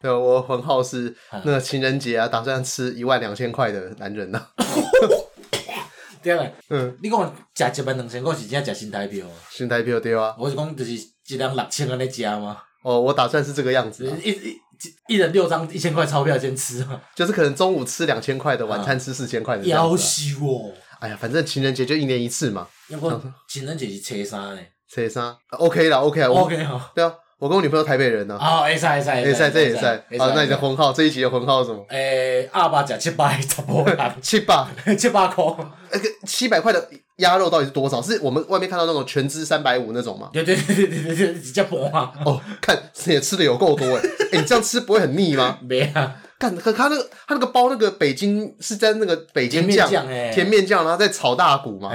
对，我很好是那个情人节啊，打算吃一万两千块的男人呐。对啊，嗯，你讲食一万两千块是真正食新台票啊？新台票对啊。我是讲就是一人六千安尼食吗？哦，我打算是这个样子，一一一人六张一千块钞票先吃嘛。就是可能中午吃两千块的，晚餐吃四千块的。要死哦！哎呀，反正情人节就一年一次嘛。要不情人节是初三呢？初三，OK 啦，OK 啦，OK 好。对啊。我跟我女朋友台北人呢。啊，会使会使会使，这也使。好，那你的婚号这一集的婚号是什么？诶，阿爸食七百，十波 七百，七百块。那个七百块的鸭肉到底是多少？是我们外面看到那种全只三百五那种吗？对对对对对对，直接播啊！哦，看也吃的有够多诶。诶，你这样吃不会很腻吗？没啊。看，可他那个他那个包那个北京是在那个北京酱，甜面酱，然后再炒大骨嘛。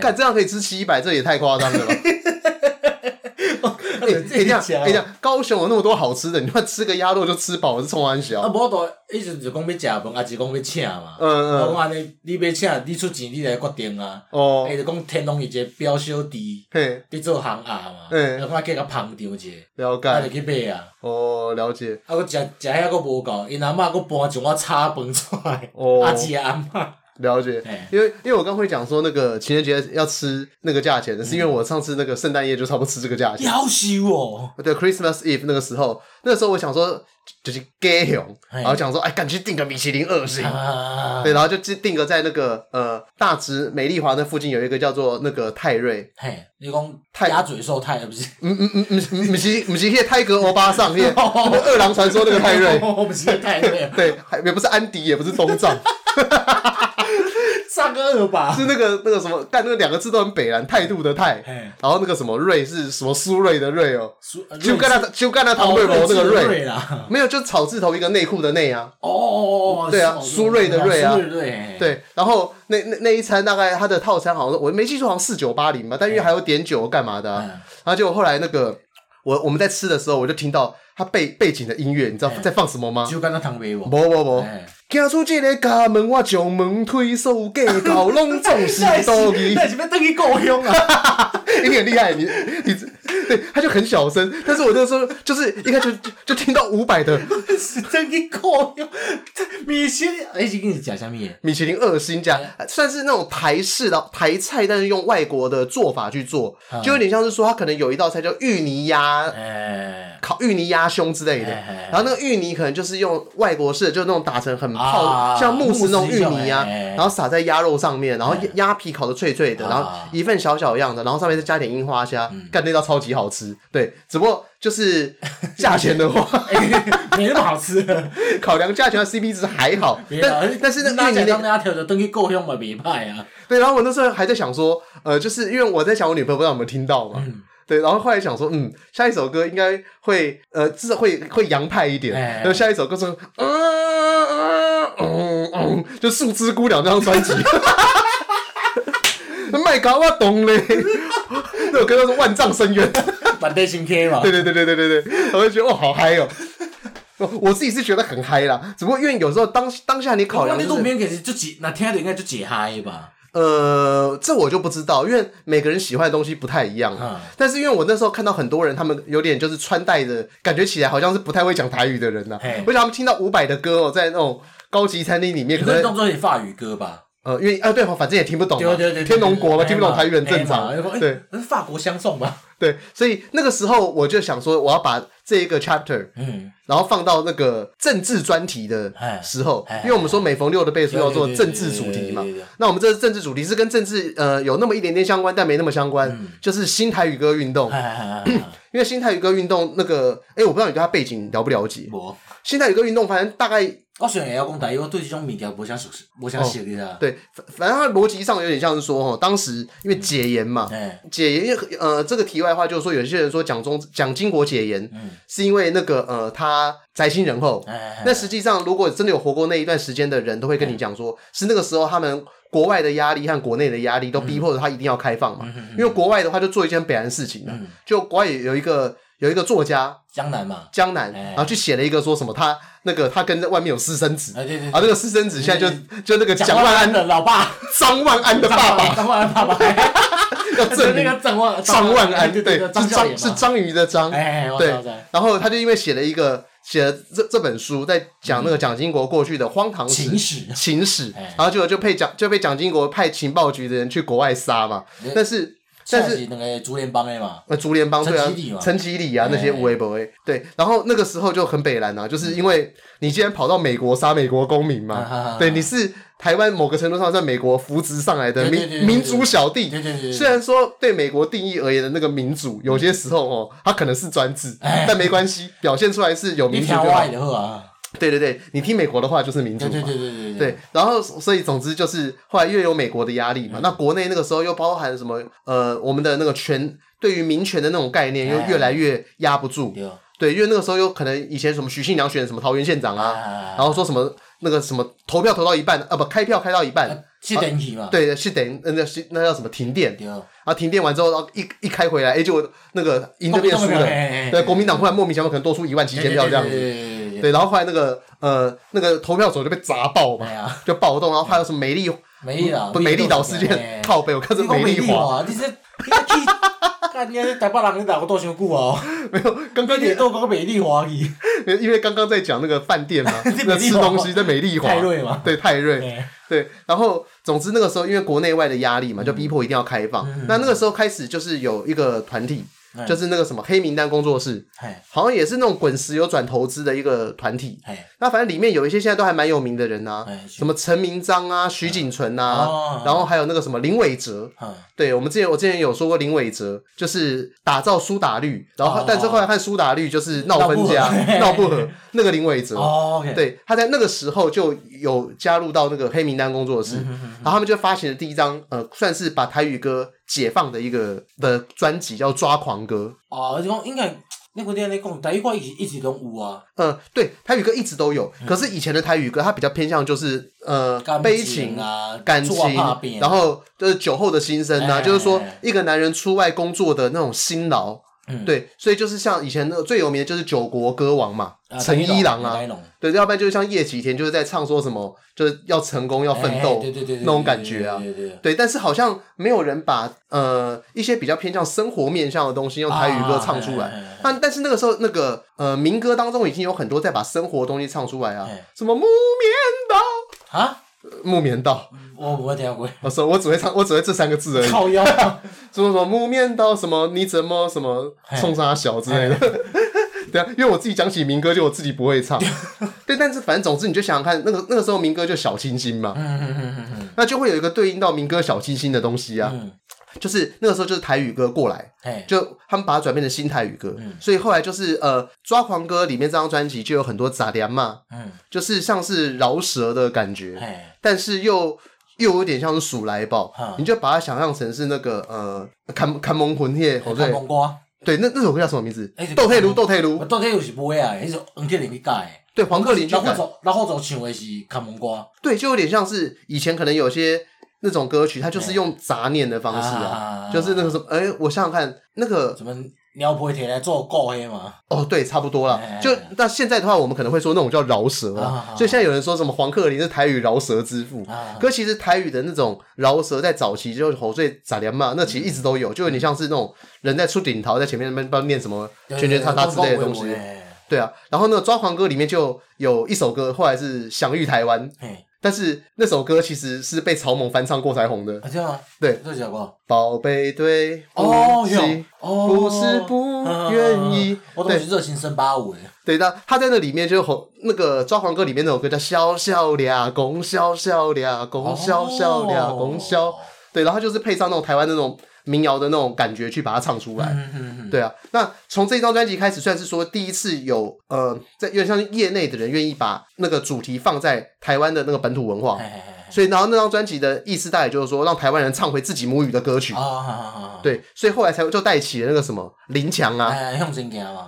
看这样可以吃七百，这也太夸张了吧。哎，这样，哎呀，高雄有那么多好吃的，你说吃个鸭肉就吃饱，是冲三小。啊，无多，意思就讲要食饭，还是讲要请嘛？嗯嗯。我讲安尼，你要请，你出钱，你来决定啊。哦。哎，就讲天龙一个表小弟，嘿，你做行啊嘛。嗯。我看计较捧场者。了解。啊，就去买啊。哦，了解。啊，我食食遐个无够，因阿嬷佫搬一碗炒饭出来。哦。阿姐阿嬷。了解，因为因为我刚会讲说那个情人节要吃那个价钱的，是因为我上次那个圣诞夜就差不多吃这个价钱。夭寿哦！对，Christmas Eve 那个时候，那个时候我想说就是 gay 熊，然后讲说哎，赶紧订个米其林二星，对，然后就订个在那个呃大直美丽华那附近有一个叫做那个泰瑞。嘿，你讲鸭嘴兽泰不是？嗯嗯嗯嗯嗯，不是不是，那泰格欧巴桑，那饿狼传说那个泰瑞，不是泰瑞，对，也不是安迪，也不是东藏。上个二吧，是那个那个什么，但那个两个字都很北蓝，态度的态，然后那个什么瑞是什么苏瑞的瑞哦，就跟他就跟他唐瑞博那个瑞，没有，就草字头一个内裤的内啊，哦，对啊，苏瑞的瑞啊，对，然后那那那一餐大概他的套餐好像我没记错好像四九八零吧，但因为还有点酒干嘛的，然后结果后来那个我我们在吃的时候，我就听到他背背景的音乐，你知道在放什么吗？就跟他唐瑞博，不不不。走出这个家门，我将门推手过头拢总是 多疑。那是要等于故乡啊！你很厉害，你你 对，他就很小声，但是我那时候就是一开始就就听到五百的，是等于故乡。米其林，哎，这个是假虾米？米其林二星加，算是那种台式的台菜，但是用外国的做法去做，就有点像是说，他可能有一道菜叫芋泥鸭，烤芋泥鸭胸之类的，然后那个芋泥可能就是用外国式的，就那种打成很。泡像慕斯那种芋泥啊，然后撒在鸭肉上面，然后鸭皮烤的脆脆的，然后一份小小样的，然后上面再加点樱花虾，干那道超级好吃。对，只不过就是价钱的话，没那么好吃。考量价钱的 CP 值还好，但但是那芋泥那条就等于够用嘛，别派啊。对，然后我那时候还在想说，呃，就是因为我在想我女朋友不知道有没有听到嘛。对，然后后来想说，嗯，下一首歌应该会，呃，至少会会洋派一点。然后下一首歌说，嗯。嗯嗯，就《树枝姑娘》这张专辑，麦搞我懂嘞。那首歌叫做《万丈深渊》，反对新片嘛。对对对对对对对，我就觉得哦，好嗨哦。我自己是觉得很嗨啦，只不过因为有时候当当下你考量，那路边可是就解，那听的应该就解嗨吧。呃，这我就不知道，因为每个人喜欢的东西不太一样。嗯。但是因为我那时候看到很多人，他们有点就是穿戴的感觉起来好像是不太会讲台语的人呐。为什么他们听到伍佰的歌哦，在那种。高级餐厅里面可能动作是法语歌吧？呃，因为啊，对，反正也听不懂。对对对，天龙国嘛，听不懂台语很正常。对，那是法国相送吧？对，所以那个时候我就想说，我要把这一个 chapter，嗯，然后放到那个政治专题的时候，因为我们说每逢六的倍数要做政治主题嘛。那我们这个政治主题是跟政治呃有那么一点点相关，但没那么相关，就是新台语歌运动。因为新台语歌运动那个，哎，我不知道你对它背景了不了解？新台语歌运动，反正大概。我虽然也要讲台语，我对这种物件无啥熟悉，无啥熟悉的。对，反正它逻辑上有点像是说，哈，当时因为解严嘛，解严，因为呃，这个题外话就是说，有些人说蒋中蒋经国解严，是因为那个呃，他宅心仁厚。那实际上，如果真的有活过那一段时间的人，都会跟你讲说，是那个时候他们国外的压力和国内的压力都逼迫着他一定要开放嘛。因为国外的话就做一件北韩事情，就国外有一个。有一个作家江南嘛，江南，然后去写了一个说什么他那个他跟外面有私生子，啊那个私生子现在就就那个蒋万安的老爸，张万安的爸爸，张万安爸爸，要证明 那个张万张万安对，是张是章鱼的章，对，然后他就因为写了一个写了这这本书，在讲那个蒋经国过去的荒唐史、情史、情史，然后结果就被蒋就被蒋经国派情报局的人去国外杀嘛，但是。但是那个竹联帮的嘛，那竹联帮对啊，陈启礼啊那些无为不为对，然后那个时候就很北蓝啊，就是因为你既然跑到美国杀美国公民嘛，对，你是台湾某个程度上在美国扶植上来的民民主小弟，虽然说对美国定义而言的那个民主，有些时候哦，他可能是专制，但没关系，表现出来是有民主就好。对对对，你听美国的话就是民主嘛。对对对对对，对。然后，所以总之就是后来越有美国的压力嘛，那国内那个时候又包含什么？呃，我们的那个权对于民权的那种概念又越来越压不住。对，因为那个时候有可能以前什么许信良选什么桃园县长啊，然后说什么那个什么投票投到一半啊，不开票开到一半，是电梯嘛？对，是等那那那叫什么停电？然后停电完之后，然后一一开回来，哎，就那个赢就变输了。对，国民党忽然莫名其妙可能多出一万七千票这样子。对，然后后来那个呃那个投票所就被砸爆嘛，就暴动，然后还有什么美丽美丽岛不美丽岛事件 靠北，我看是美丽华，你这你这去，干你这台北人你打过多少久哦？没有，刚刚你都讲美丽华去，因为刚刚在讲那个饭店嘛，那吃东西在美丽华，泰瑞嘛，对泰瑞，对，然后总之那个时候因为国内外的压力嘛，就逼迫一定要开放，那那个时候开始就是有一个团体。就是那个什么黑名单工作室，好像也是那种滚石有转投资的一个团体。那反正里面有一些现在都还蛮有名的人呐，什么陈明章啊、徐锦存啊，然后还有那个什么林伟哲。对，我们之前我之前有说过林伟哲，就是打造苏打绿，然后但是后来和苏打绿就是闹分家、闹不和。那个林伟哲，对，他在那个时候就有加入到那个黑名单工作室，然后他们就发行了第一张呃，算是把台语歌。解放的一个的专辑叫《抓狂歌》啊，而且讲应该那个店在讲台语歌一直一直都有啊。嗯，对，台语歌一直都有，可是以前的台语歌它比较偏向就是呃悲情啊感情，然后就是酒后的心声啊，就是说一个男人出外工作的那种辛劳。嗯，对，所以就是像以前那个最有名的就是九国歌王嘛，陈一郎啊，对，要不然就是像叶启田，就是在唱说什么，就是要成功要奋斗，对对对，那种感觉啊，对对对，对，但是好像没有人把呃一些比较偏向生活面向的东西用台语歌唱出来，但但是那个时候那个呃民歌当中已经有很多在把生活的东西唱出来啊，什么木棉道啊。木棉道，我不会跳过。我说我只会唱，我只会这三个字而已。靠腰，什么什么木棉道，什么你怎么什么冲啥小之类的。对啊，因为我自己讲起民歌，就我自己不会唱。对，但是反正总之，你就想想看，那个那个时候民歌就小清新嘛，那就会有一个对应到民歌小清新的东西啊。就是那个时候，就是台语歌过来，就他们把它转变成新台语歌，所以后来就是呃，抓狂歌里面这张专辑就有很多杂粮嘛，嗯。就是像是饶舌的感觉，但是又又有点像是鼠来宝，你就把它想象成是那个呃，看看蒙魂夜，看蒙瓜，对，那那首歌叫什么名字？斗退噜，斗退噜，斗退噜是不会啊，那首黄克林去改，对，黄克林去改，然后走唱的是看蒙瓜，对，就有点像是以前可能有些。那种歌曲，它就是用杂念的方式啊，就是那个什么，哎，我想想看，那个什么鸟皮铁来做够黑嘛？哦，对，差不多了。就那现在的话，我们可能会说那种叫饶舌啊。所以现在有人说什么黄克林是台语饶舌之父，可其实台语的那种饶舌在早期就是吼最杂念嘛，那其实一直都有，就有点像是那种人在出顶桃，在前面那边不知道念什么圈圈叉叉之类的东西。对啊，然后那个抓狂歌里面就有一首歌，后来是享誉台湾。但是那首歌其实是被曹猛翻唱过才红的，这样吗？对，这讲过。宝贝对不起，不是不愿意。我热情升八五诶。对那，他在那里面就红，那个抓狂歌里面那首歌叫笑笑俩公，笑笑俩公，笑笑俩公，笑。对，然后就是配上那种台湾那种。民谣的那种感觉去把它唱出来，嗯嗯嗯对啊。那从这张专辑开始，算是说第一次有呃，在有点像业内的人愿意把那个主题放在台湾的那个本土文化，嘿嘿嘿所以然后那张专辑的意思大概就是说，让台湾人唱回自己母语的歌曲。哦，对，所以后来才就带起了那个什么林强啊，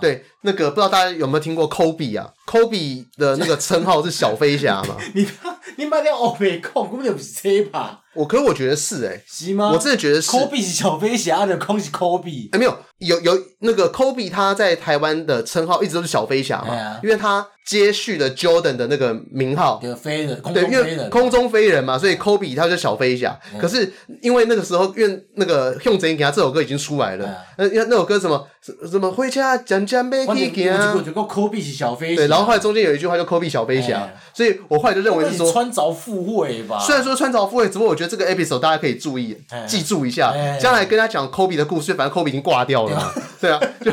对，那个不知道大家有没有听过 Kobe 啊？Kobe 的那个称号是小飞侠嘛？你你把那欧美控根本就不是这一把。我可是我觉得是哎、欸，是吗？我真的觉得是。科比是小飞侠的，空是科比。哎，没有，有有那个科比他在台湾的称号一直都是小飞侠嘛，啊、因为他接续了 Jordan 的那个名号，对，飞人，对，因为空中飞人嘛，所以科比他就小飞侠。嗯、可是因为那个时候，因为那个用贼给他这首歌已经出来了，那、嗯、那首歌什么什么回家讲讲没听见啊？我觉得科比是小飞侠，对，然后后来中间有一句话叫科比小飞侠，嗯、所以我后来就认为是说穿凿附会吧。虽然说穿凿附会，只不过我觉得这个 episode 大家可以注意、嗯、记住一下，将、嗯、来跟他讲 Kobe 的故事，反正 Kobe 已经挂掉了 对啊，就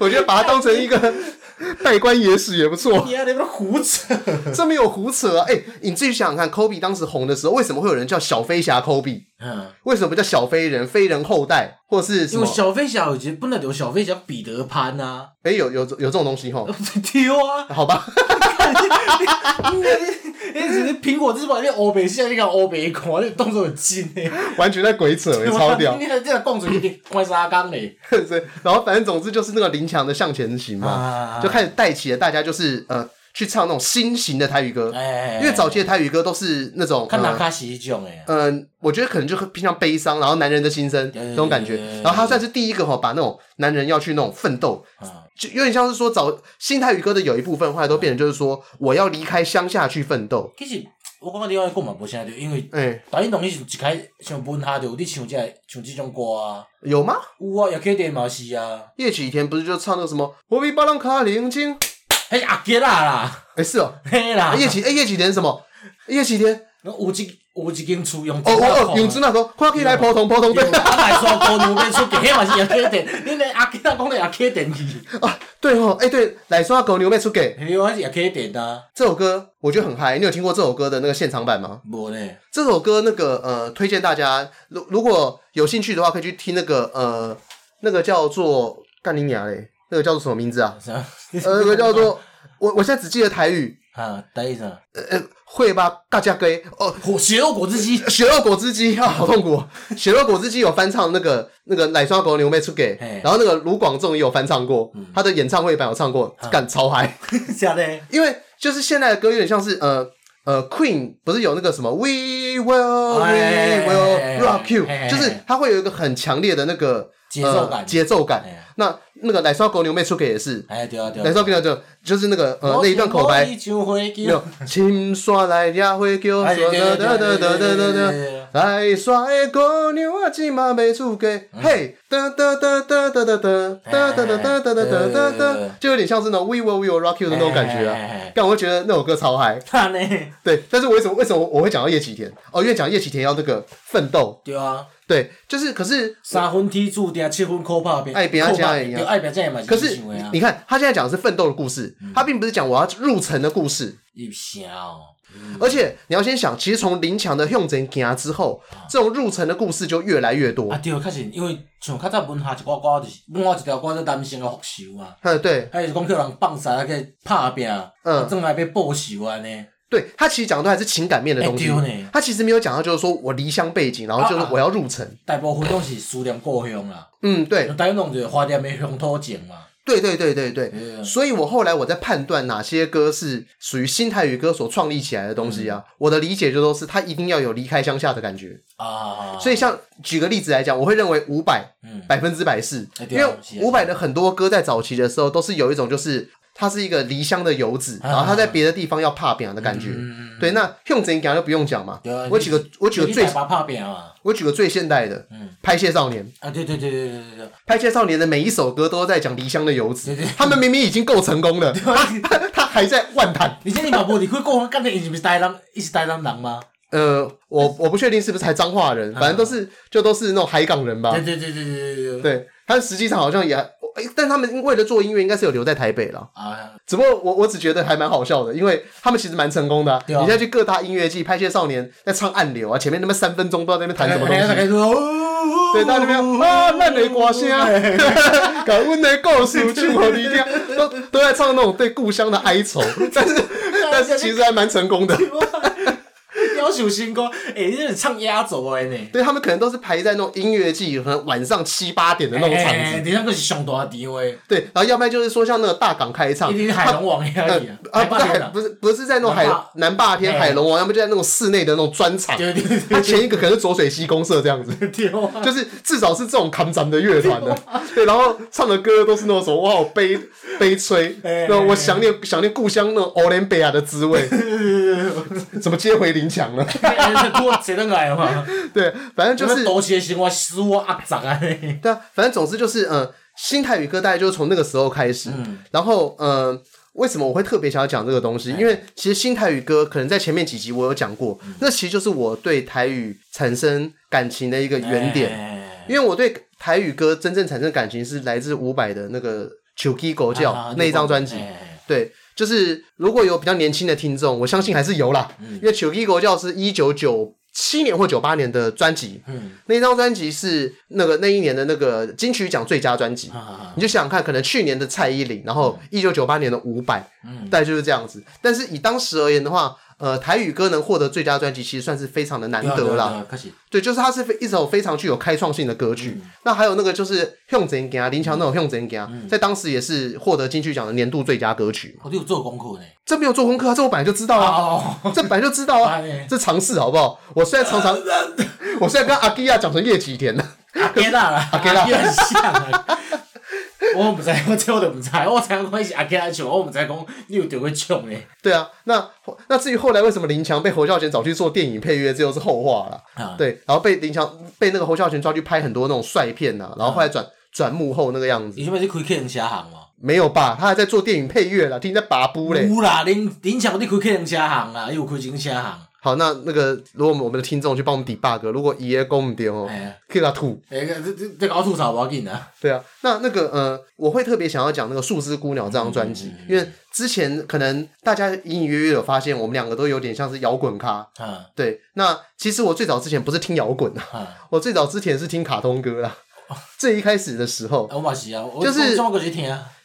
我觉得把它当成一个 拜官野史也不错。你那边胡扯，这没有胡扯啊！哎、欸，你自己想想看，，Kobe 当时红的时候，为什么会有人叫小飞侠 Kobe？？嗯，为什么不叫小飞人、飞人后代，或者是什么？小飞侠，我觉得不能有小飞侠彼得潘啊。哎、欸，有有有这种东西哈？丢啊！好吧。你你苹果日报，你欧北现在你看欧北看，你动作很近诶，完全在鬼扯，超屌！你看这个公主有点怪沙缸嘞，对，然后反正总之就是那个林强的向前行嘛，啊、就开始带起了大家，就是呃，去唱那种新型的台语歌，哎，因为早期的台语歌都是那种看哪卡西种诶，嗯，我觉得可能就偏向悲伤，然后男人的心声这种感觉，然后他算是第一个哈，把那种男人要去那种奋斗。就有点像是说，找新台语歌的有一部分，后来都变成就是说，我要离开乡下去奋斗。其实我感觉你话讲嘛，无啥对，因为诶，大英农你是一开像文下就有你唱这唱这种歌啊？有吗？有啊，叶启田嘛是啊。叶启田不是就唱那个什么？我比别人卡冷静。嘿，阿杰啦啦，诶是哦，嘿啦。叶启哎叶启田什么？叶启田。那有一有一间厝用哦哦，用纸那个，看起来普通普通的。阿来说高牛没出，给嘛是叶启田，你连阿杰他讲的叶启田去。啊，对哦，哎对，来说高牛没出给，因为是叶启田的。这首歌我觉得很嗨，你有听过这首歌的那个现场版吗？没呢。这首歌那个呃，推荐大家，如如果有兴趣的话，可以去听那个呃，那个叫做干你娘嘞，那个叫做什么名字啊？呃，那个叫做我我现在只记得台语。啊，等一下，呃呃，会吧，大家给哦，血肉果汁机，血肉果汁机啊，好痛苦！血肉果汁机有翻唱那个那个奶刷狗牛妹出给，然后那个卢广仲也有翻唱过，他的演唱会版有唱过，干超嗨，假的，因为就是现在的歌有点像是呃呃 Queen 不是有那个什么 We Will We Will Rock You，就是它会有一个很强烈的那个节奏感，节奏感，那。那个奶烧狗牛妹出给也是，哎对啊对啊，奶烧狗牛就就是那个呃那一段口白，没有，请刷来呀会叫，刷哒哒哒哒哒哒，奶烧的狗牛啊，今嘛没出给，嘿，哒哒哒哒哒哒哒哒哒哒哒哒哒哒哒，就有点像是那种 We Will We Will Rock You 的那种感觉啊，但我会觉得那首歌超嗨，对，但是为什么为什么我会讲到叶启田？哦，因为讲叶启田要那个奋斗，对啊。对，就是，可是三分天注定，七分靠打拼，爱拼才才会赢。爱拼才会赢。可是你看，他现在讲的是奋斗的故事，他并不是讲我要入城的故事。而且你要先想，其实从林强的向前行之后，这种入城的故事就越来越多。啊，对，确实，因为像较早文下一寡歌就是文下一条歌叫男性的复仇嘛。嗯，对。还是讲叫人放杀，还可以拍拼，嗯，正来被报仇安尼。对，他其实讲的都还是情感面的东西，欸、他其实没有讲到就是说我离乡背景，然后就是我要入城。啊啊、大部分都是思念故乡啦。嗯，对。就花嘛。对对对对对。对所以我后来我在判断哪些歌是属于新台语歌所创立起来的东西啊，嗯、我的理解就都是他一定要有离开乡下的感觉啊。所以像举个例子来讲，我会认为伍佰百分之百是，嗯、因为伍佰的很多歌在早期的时候都是有一种就是。他是一个离乡的游子，然后他在别的地方要怕扁的感觉。对，那用怎讲就不用讲嘛。我举个我举个最我举个最现代的，嗯拍谢少年啊，对对对对对对，拍谢少年的每一首歌都在讲离乡的游子。他们明明已经够成功了，他他还在万谈。你这你马波，你会讲刚才你是不是台南，一直台南人吗？呃，我我不确定是不是还彰化人，反正都是就都是那种海港人吧。对对对对对对对。他实际上好像也，哎，但他们为了做音乐，应该是有留在台北了。啊，只不过我我只觉得还蛮好笑的，因为他们其实蛮成功的。你现在去各大音乐季拍些少年在唱暗流啊，前面那么三分钟不知道在那边弹什么东西。对，大家那边啊，烂的歌声，搞温的故事就和你听，都都在唱那种对故乡的哀愁，但是但是其实还蛮成功的。要求新歌，哎、欸，你是唱压轴的呢？对，他们可能都是排在那种音乐季，可能晚上七八点的那种场子。哎、欸，你那个是上大地位。对，然后要不然就是说像那个大港开唱，海龙王呀、呃，啊，不是海，不是不是在那种海南霸天海龙王，要么就在那种室内的那种专场。他前一个可能是浊水溪公社这样子，就是至少是这种扛咱的乐团的。对，然后唱的歌都是那种什么哇，悲悲催，那我想念想念故乡那种欧联贝亚的滋味。怎么接回林强了？谁能来嘛？对，反正就是多些我阿。对啊，反正总之就是，嗯、呃，新台语歌大概就是从那个时候开始。嗯、然后，嗯、呃，为什么我会特别想要讲这个东西？因为其实新台语歌可能在前面几集我有讲过，嗯、那其实就是我对台语产生感情的一个原点。因为我对台语歌真正产生感情是来自伍佰的那个《手机狗叫》那一张专辑。对。就是如果有比较年轻的听众，我相信还是有啦，嗯、因为《手机狗叫》是一九九七年或九八年的专辑，嗯，那张专辑是那个那一年的那个金曲奖最佳专辑，嗯、你就想想看，可能去年的蔡依林，然后一九九八年的伍佰，嗯，大概就是这样子。但是以当时而言的话，呃，台语歌能获得最佳专辑，其实算是非常的难得啦。对，就是它是一首非常具有开创性的歌曲。嗯、那还有那个就是向前行，林强那种向前行，在当时也是获得金曲奖的年度最佳歌曲。我、哦、有做功课呢，这没有做功课，这我本来就知道啊，哦、这本来就知道啊，这常识好不好？我现在常常，我现在跟阿基亚讲成叶启田了，阿基亚了，阿基亚很像。我不知道，我这我都不知道，我才讲是阿基拉唱，我不知道讲你有点会唱诶。对啊，那那至于后来为什么林强被侯孝贤找去做电影配乐，这又是后话了。啊，对，然后被林强被那个侯孝贤抓去拍很多那种帅片呐，然后后来转转幕后那个样子。你是不是开客人车行吗？没有吧，他还在做电影配乐啦，听在拔布嘞。有啦，林林强你开客人车行啊，又开金车行。好，那那个如果我们的听众去帮我们 debug，如果爷爷讲唔对哦，可以给他吐。哎，这这这搞吐槽不要紧啊。对啊，那那个呃，我会特别想要讲那个《树枝姑娘》这张专辑，嗯嗯嗯、因为之前可能大家隐隐约约有发现，我们两个都有点像是摇滚咖。嗯，对。那其实我最早之前不是听摇滚啊，嗯、我最早之前是听卡通歌啦。最一开始的时候，就是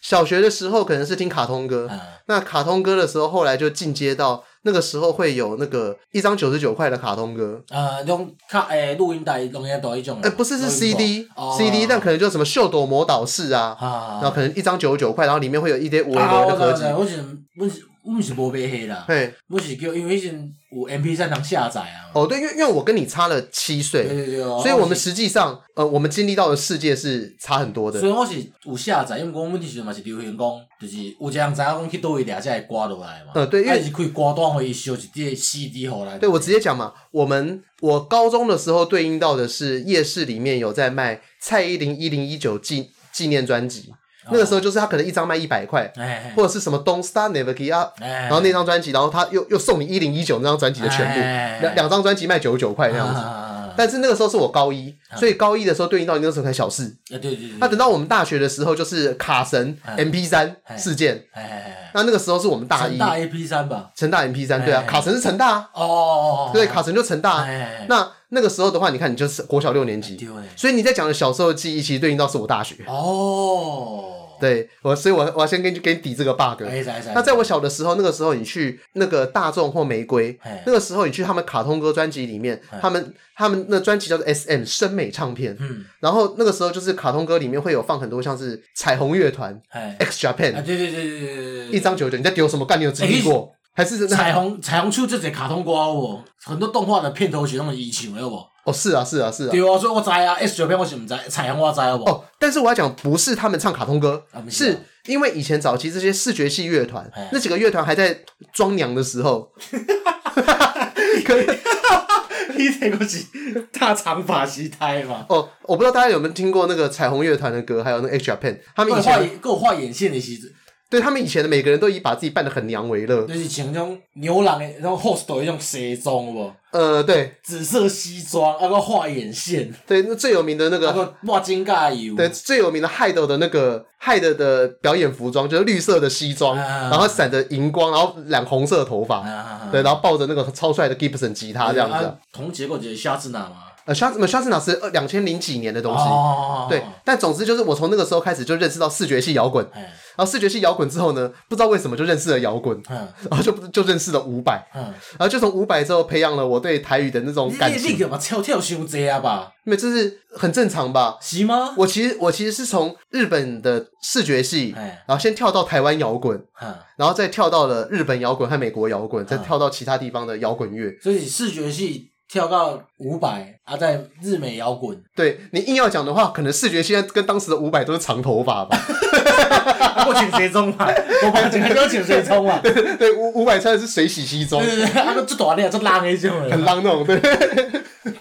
小学的时候可能是听卡通歌，嗯、那卡通歌的时候，后来就进阶到那个时候会有那个一张九十九块的卡通歌，呃，用卡诶录音带录音带一种，诶不是是 CD，CD，、哦、CD, 但可能就什么秀逗魔导士啊，啊。然后可能一张九十九块，然后里面会有一堆五 A 的合集。我们是无买迄啦，嘿我是叫因为以前有 M P 三能下载啊。哦，对，因为因为我跟你差了七岁，对对对，所以我们实际上，呃，我们经历到的世界是差很多的。所以我是有下载，因为讲问题是嘛是流行讲，就是有一个人知影讲去倒位掠才会挂落来嘛。呃，对，因为是可以挂断回收一碟 C D 回来。对，我直接讲嘛，我们我高中的时候对应到的是夜市里面有在卖蔡依林一零一九纪纪念专辑。那个时候就是他可能一张卖一百块，或者是什么 Don't Start Never Give Up，然后那张专辑，然后他又又送你一零一九那张专辑的全部，两两张专辑卖九十九块那样子。但是那个时候是我高一，所以高一的时候对应到你那个时候才小四。对对对。那等到我们大学的时候，就是卡神 MP 三事件。那那个时候是我们大一。成大 MP 三吧。成大 MP 三，对啊，卡神是成大。哦。对，卡神就成大。那那个时候的话，你看你就是国小六年级，所以你在讲的小时候的记忆，其实对应到是我大学。哦。对我，所以我我要先给你给你抵这个 bug。那在我小的时候，那个时候你去那个大众或玫瑰，那个时候你去他们卡通歌专辑里面，他们他们那专辑叫做 SM 生美唱片。嗯。然后那个时候就是卡通歌里面会有放很多像是彩虹乐团，X Japan。啊对对对对对对。一张九九，你在丢什么干？你有经历过？还是彩虹彩虹出这些卡通歌哦，很多动画的片头曲那么一起，有不？哦，是啊，是啊，是啊。对啊，所以我知啊，S 九片我是唔知，彩虹我知好不？哦，但是我要讲，不是他们唱卡通歌，是因为以前早期这些视觉系乐团，那几个乐团还在装娘的时候，可 能你这个是大长发西胎嘛？哦，我不知道大家有没有听过那个彩虹乐团的歌，还有那个 X Japan，他们以前给我画眼线的时候。对，他们以前的每个人都以把自己扮得很娘为乐，就是像那种牛郎诶，那种 host 一种西装，不？呃，对，紫色西装，那个画眼线，对，那最有名的那个，那个画金盖油，对，最有名的 Hide 的那个 Hide 的表演服装就是绿色的西装，然后闪着荧光，然后染红色的头发，对，然后抱着那个超帅的 Gibson 吉他这样子。同结构就是夏之娜嘛。呃，肖什么肖斯纳是二两千零几年的东西，哦、对。但总之就是我从那个时候开始就认识到视觉系摇滚，嗯、然后视觉系摇滚之后呢，不知道为什么就认识了摇滚，嗯、然后就就认识了五百，嗯、然后就从五百之后培养了我对台语的那种感情。你嘛跳跳修这啊吧？因为这是很正常吧？是吗？我其实我其实是从日本的视觉系，嗯、然后先跳到台湾摇滚，嗯、然后再跳到了日本摇滚和美国摇滚，再跳到其他地方的摇滚乐。所以视觉系。跳到伍佰啊，在日美摇滚。对，你硬要讲的话，可能视觉现在跟当时的伍佰都是长头发吧。我请谁中嘛？我反正都请谁中啊？对，伍伍佰穿的是水洗西装。对对对，他们最短的最浪那种，很浪那种，对。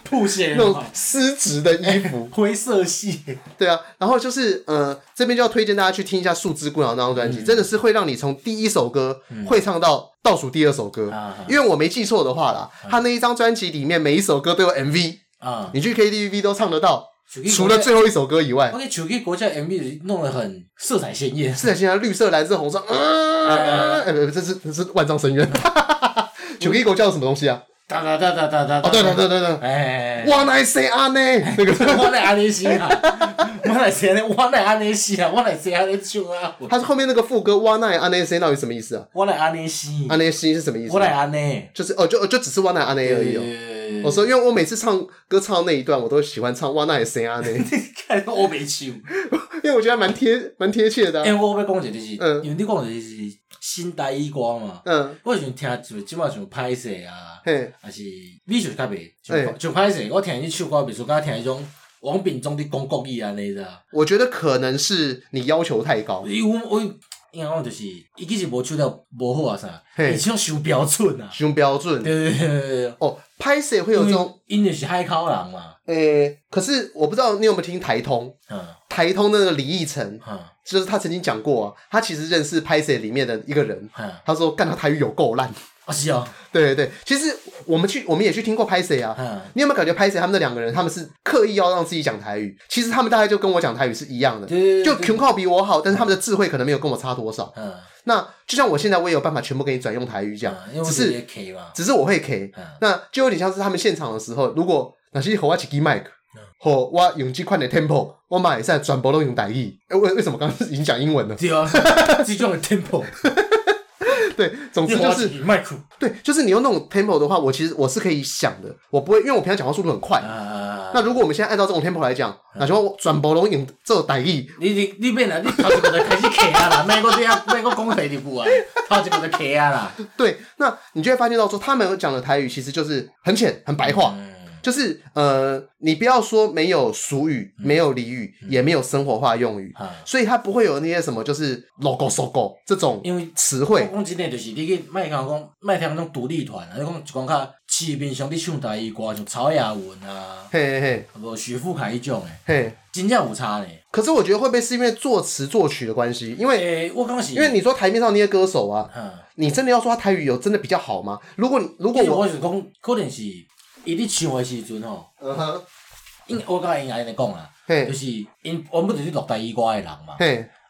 吐血那种丝质的衣服，灰色系。对啊，然后就是呃，这边就要推荐大家去听一下《树枝姑娘》那张专辑，真的是会让你从第一首歌会唱到倒数第二首歌。因为我没记错的话啦，他那一张专辑里面每一首歌都有 MV 啊，你去 KTV 都唱得到，除了最后一首歌以外。而且手机国家 MV 弄得很色彩鲜艳，色彩鲜艳，绿色、蓝色、红色，啊，哎，这是这是万丈深渊。手机国叫什么东西啊？哒哒哒哒哒哒！哦，对对对对对，哎，我来写安尼，那个我来安尼写啊，我来写呢，我来安尼写啊，我来写安尼唱啊。他是后面那个副歌，我来安尼写到底什么意思啊？我来安尼写，安尼写是什么意思？我来安尼，就是哦，就就只是我来安尼而已哦。我说，因为我每次唱歌唱到那一段，我都喜欢唱我来写安尼。看我没唱，因为我觉得蛮贴蛮贴切的。因为我要讲一个就是，嗯，因为你讲的就是。新台语歌嘛，嗯，我想听就即马像歹势啊，嘿，还是你就是较袂，就歹势。我听你唱歌，比如说刚刚听迄种王炳忠的讲国语安尼的。我觉得可能是你要求太高。因为我因为我就是，伊其实无唱得无好啊啥，伊唱伤标准啊，伤标准。对对对对对。哦，拍摄会有这种，因为是海口人嘛。诶，可是我不知道你有没有听台通，嗯，台通那个李义成，嗯。就是他曾经讲过啊，他其实认识拍摄里面的一个人，他说干他台语有够烂啊，是啊，对对对，其实我们去我们也去听过拍谁啊，你有没有感觉拍谁他们那两个人他们是刻意要让自己讲台语？其实他们大概就跟我讲台语是一样的，就全靠比我好，但是他们的智慧可能没有跟我差多少。那就像我现在我也有办法全部给你转用台语讲，只是只是我会 K，那就有点像是他们现场的时候，如果那些和我一起 mic。好，我用这款的 tempo，我嘛会使全部都用台语。诶，为为什么刚刚已经讲英文了？对啊，这种的 tempo。对，总之就是。对，就是你用那种 tempo 的话，我其实我是可以想的，我不会，因为我平常讲话速度很快。那如果我们现在按照这种 tempo 来讲，那就我全部都用做台语。你你你变了，你头一个就开始卡啊啦，每个都要每个讲台语啊，头一个就卡啊啦。对，那你就会发现到说，他们讲的台语其实就是很浅、很白话。就是呃，你不要说没有俗语，没有俚语，也没有生活化用语，所以它不会有那些什么就是 logo logo 这种因为词汇。讲真的，就是你去麦讲讲麦听那种独立团啊，你讲一讲较市面上的唱台语歌，像曹雅文啊，嘿嘿，无许富凯迄种诶，嘿，真正有差呢。可是我觉得会不会是因为作词作曲的关系？因为我刚刚因为你说台面上那些歌手啊，你真的要说他台语有真的比较好吗？如果如果我是讲，可能是。伊伫唱诶时阵吼，嗯哼，因我感觉应该安尼讲啊，就是因原本就是录台语歌诶人嘛，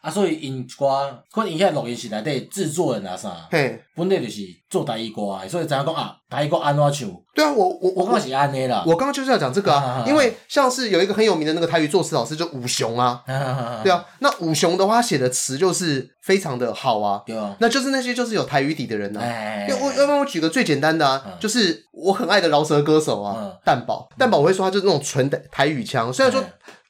啊，所以因一寡可能因遐录音室内底制作人啊啥，嘿。本来就是做台语歌啊，所以知影讲啊，台语歌安怎唱？对啊，我我我感觉是安尼啦。我刚刚就是要讲这个啊，因为像是有一个很有名的那个台语作词老师，就武雄 啊，对啊，那武雄的话写的词就是非常的好啊，对啊，那就是那些就是有台语底的人啊。要我要不然我举个最简单的啊，就是我很爱的饶舌歌手啊，蛋宝，蛋宝我会说他就是那种纯的台语腔，虽然说。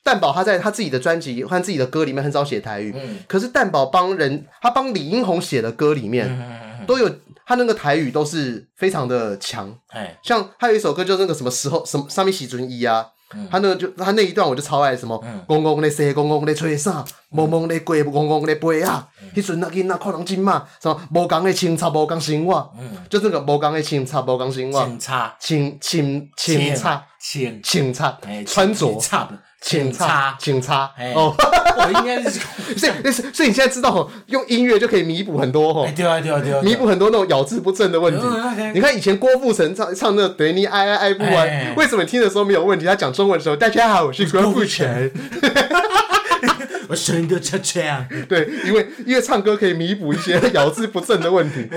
蛋宝他在他自己的专辑和自己的歌里面很少写台语，嗯、可是蛋宝帮人，他帮李英宏写的歌里面、嗯、都有他那个台语都是非常的强，嘿。像他有一首歌就是那个什么时候什么上面洗尊一啊，嗯、他那个就他那一段我就超爱什么，公公咧说公公咧吹啥，蒙蒙咧过公公咧背啊，迄阵那囡仔看人真嘛，什么无讲的清插无讲生活，嗯、就这个无讲的清插无讲生活，清插。清清清插。清。清插。穿着。请插，请插哦！我应该是，所以，所以你现在知道，用音乐就可以弥补很多哦，对啊，对啊，对啊，弥补很多那种咬字不正的问题。你看以前郭富城唱唱那个“对你爱爱爱不完”，为什么听的时候没有问题？他讲中文的时候，大家好，我是郭富城，我声音都恰恰。对，因为因为唱歌可以弥补一些咬字不正的问题。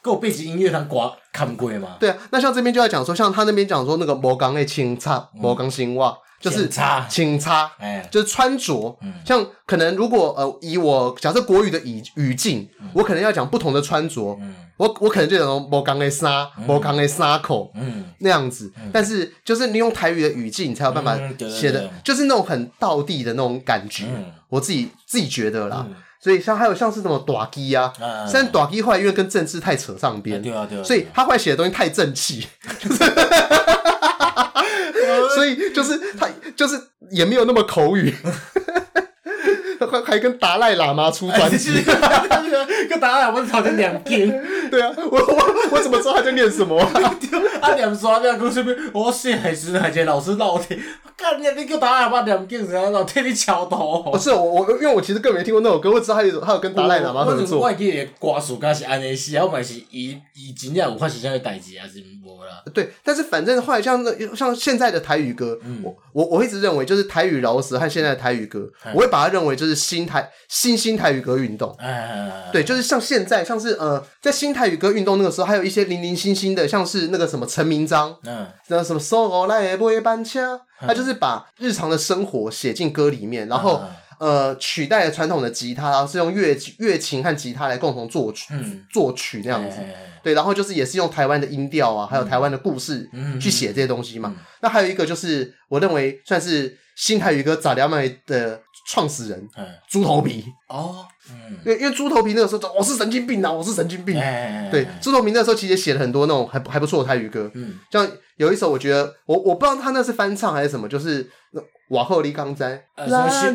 跟我背景音乐他刮看过吗？对啊，那像这边就要讲说，像他那边讲说那个摩钢的清差，摩钢新袜。就是擦清擦，哎，就是穿着，像可能如果呃，以我假设国语的语语境，我可能要讲不同的穿着，我我可能就讲某刚的沙，某刚的沙口，嗯，那样子。但是就是你用台语的语境，你才有办法写的，就是那种很道地的那种感觉。我自己自己觉得啦，所以像还有像是什么短基啊，虽然短基后来因为跟政治太扯上边，对啊对啊，所以他后来写的东西太正气。所以就是他，就是也没有那么口语，还还跟达赖喇嘛出专辑，跟达赖喇嘛好像两天。对啊，我我我怎么知道他在念什么 啊？啊，念啥念故事边？我写还是还是老师闹的。干你！你跟达赖喇嘛念经，然后替你敲头。不是我我，因为我其实根本没听过那首歌，我知道他有他有跟达赖喇嘛合作。我记得歌词敢是安尼写，我嘛是伊伊真正有发生啥个代志，还是无啦？对，但是反正后来像那像现在的台语歌，我我我一直认为就是台语饶舌和现在的台语歌，我会把它认为就是新台新新台语歌运动。对，就是像现在像是呃，在新台语歌运动那个时候，还有一些零零星星的，像是那个什么陈明章，嗯，那什么收我来不会搬车。他就是把日常的生活写进歌里面，然后呃取代了传统的吉他，然后是用乐乐琴和吉他来共同作曲作曲那样子。对，然后就是也是用台湾的音调啊，还有台湾的故事去写这些东西嘛。那还有一个就是我认为算是新台语歌早两麦的创始人，猪头皮。哦，因为因为猪头皮那个时候我是神经病啊，我是神经病。对，猪头皮那时候其实写了很多那种还还不错的台语歌，嗯。像。有一首我觉得我我不知道他那是翻唱还是什么，就是瓦赫里刚在，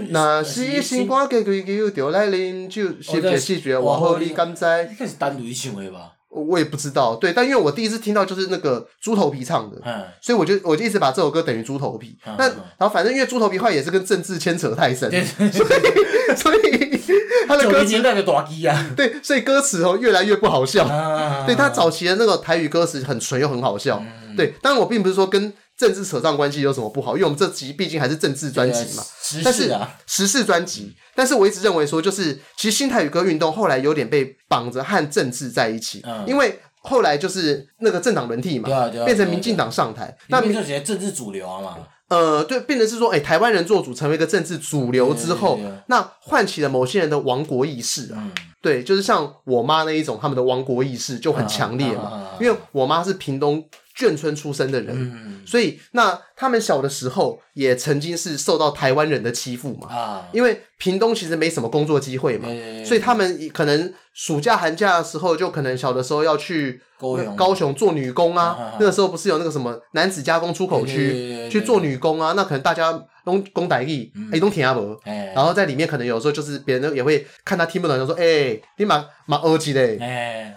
那是新歌给给给丢来临，就写写戏剧瓦赫里刚哉，应该是单独一唱的吧？我也不知道，对，但因为我第一次听到就是那个猪头皮唱的，所以我就我就一直把这首歌等于猪头皮。那然后反正因为猪头皮话也是跟政治牵扯太深，所以 所以他的歌词对，所以歌词哦越来越不好笑。对，他早期的那个台语歌词很纯又很好笑。对，当然我并不是说跟政治扯上关系有什么不好，因为我们这集毕竟还是政治专辑嘛。时事啊，时事专辑。但是我一直认为说，就是其实新台语歌运动后来有点被绑着和政治在一起，因为后来就是那个政党轮替嘛，变成民进党上台，那变成政治主流啊嘛。呃，对，变成是说，哎，台湾人做主，成为一个政治主流之后，那唤起了某些人的亡国意识啊。对，就是像我妈那一种，他们的亡国意识就很强烈嘛，因为我妈是屏东。眷村出身的人，嗯、所以那他们小的时候也曾经是受到台湾人的欺负嘛。啊，因为屏东其实没什么工作机会嘛，欸、所以他们可能暑假寒假的时候，就可能小的时候要去高雄，高雄做女工啊。啊那个时候不是有那个什么男子加工出口区去做女工啊？那可能大家。东讲台语，哎，东听阿伯，然后在里面可能有时候就是别人也会看他听不懂，就说：“哎，你蛮蛮恶气的。”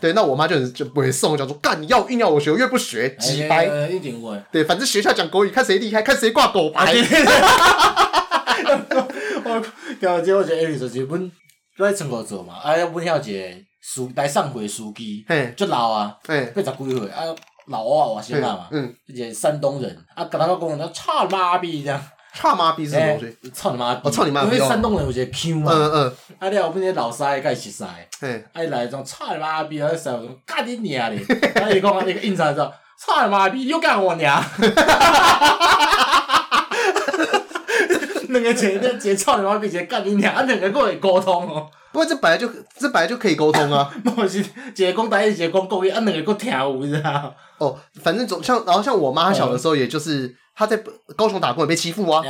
对，那我妈就就不会送，讲说：“干，你要硬要我学，我越不学，鸡掰。”一定会。对，反正学校讲国语，看谁厉害，看谁挂狗牌。我，调解我觉得艾瑞说是阮在成功做嘛，啊，阮遐一个书来上会书记，嘿，足老啊，八十几岁啊，老啊，我先嘛，嗯，一个山东人，啊，跟他讲，他操妈逼这样。差妈逼是什么东西？操你妈！我操你妈！因为山东人有一个 Q 嘛。嗯嗯。啊，你后边那老师该识识。嘿。啊，伊来种操你妈逼，啊，说干你娘嘞！啊，伊讲啊，那个印象说操你妈逼，又干我娘！哈哈哈哈哈哈！两个前面直接操你妈逼，直接干你娘，啊，两个可以沟通哦。不过这本来就这本来就可以沟通啊。不是，一个讲台语，一个讲国语，啊，两个佫听有，你知道？哦，反正总像，然后像我妈小的时候，也就是。他在高雄打工也被欺负啊，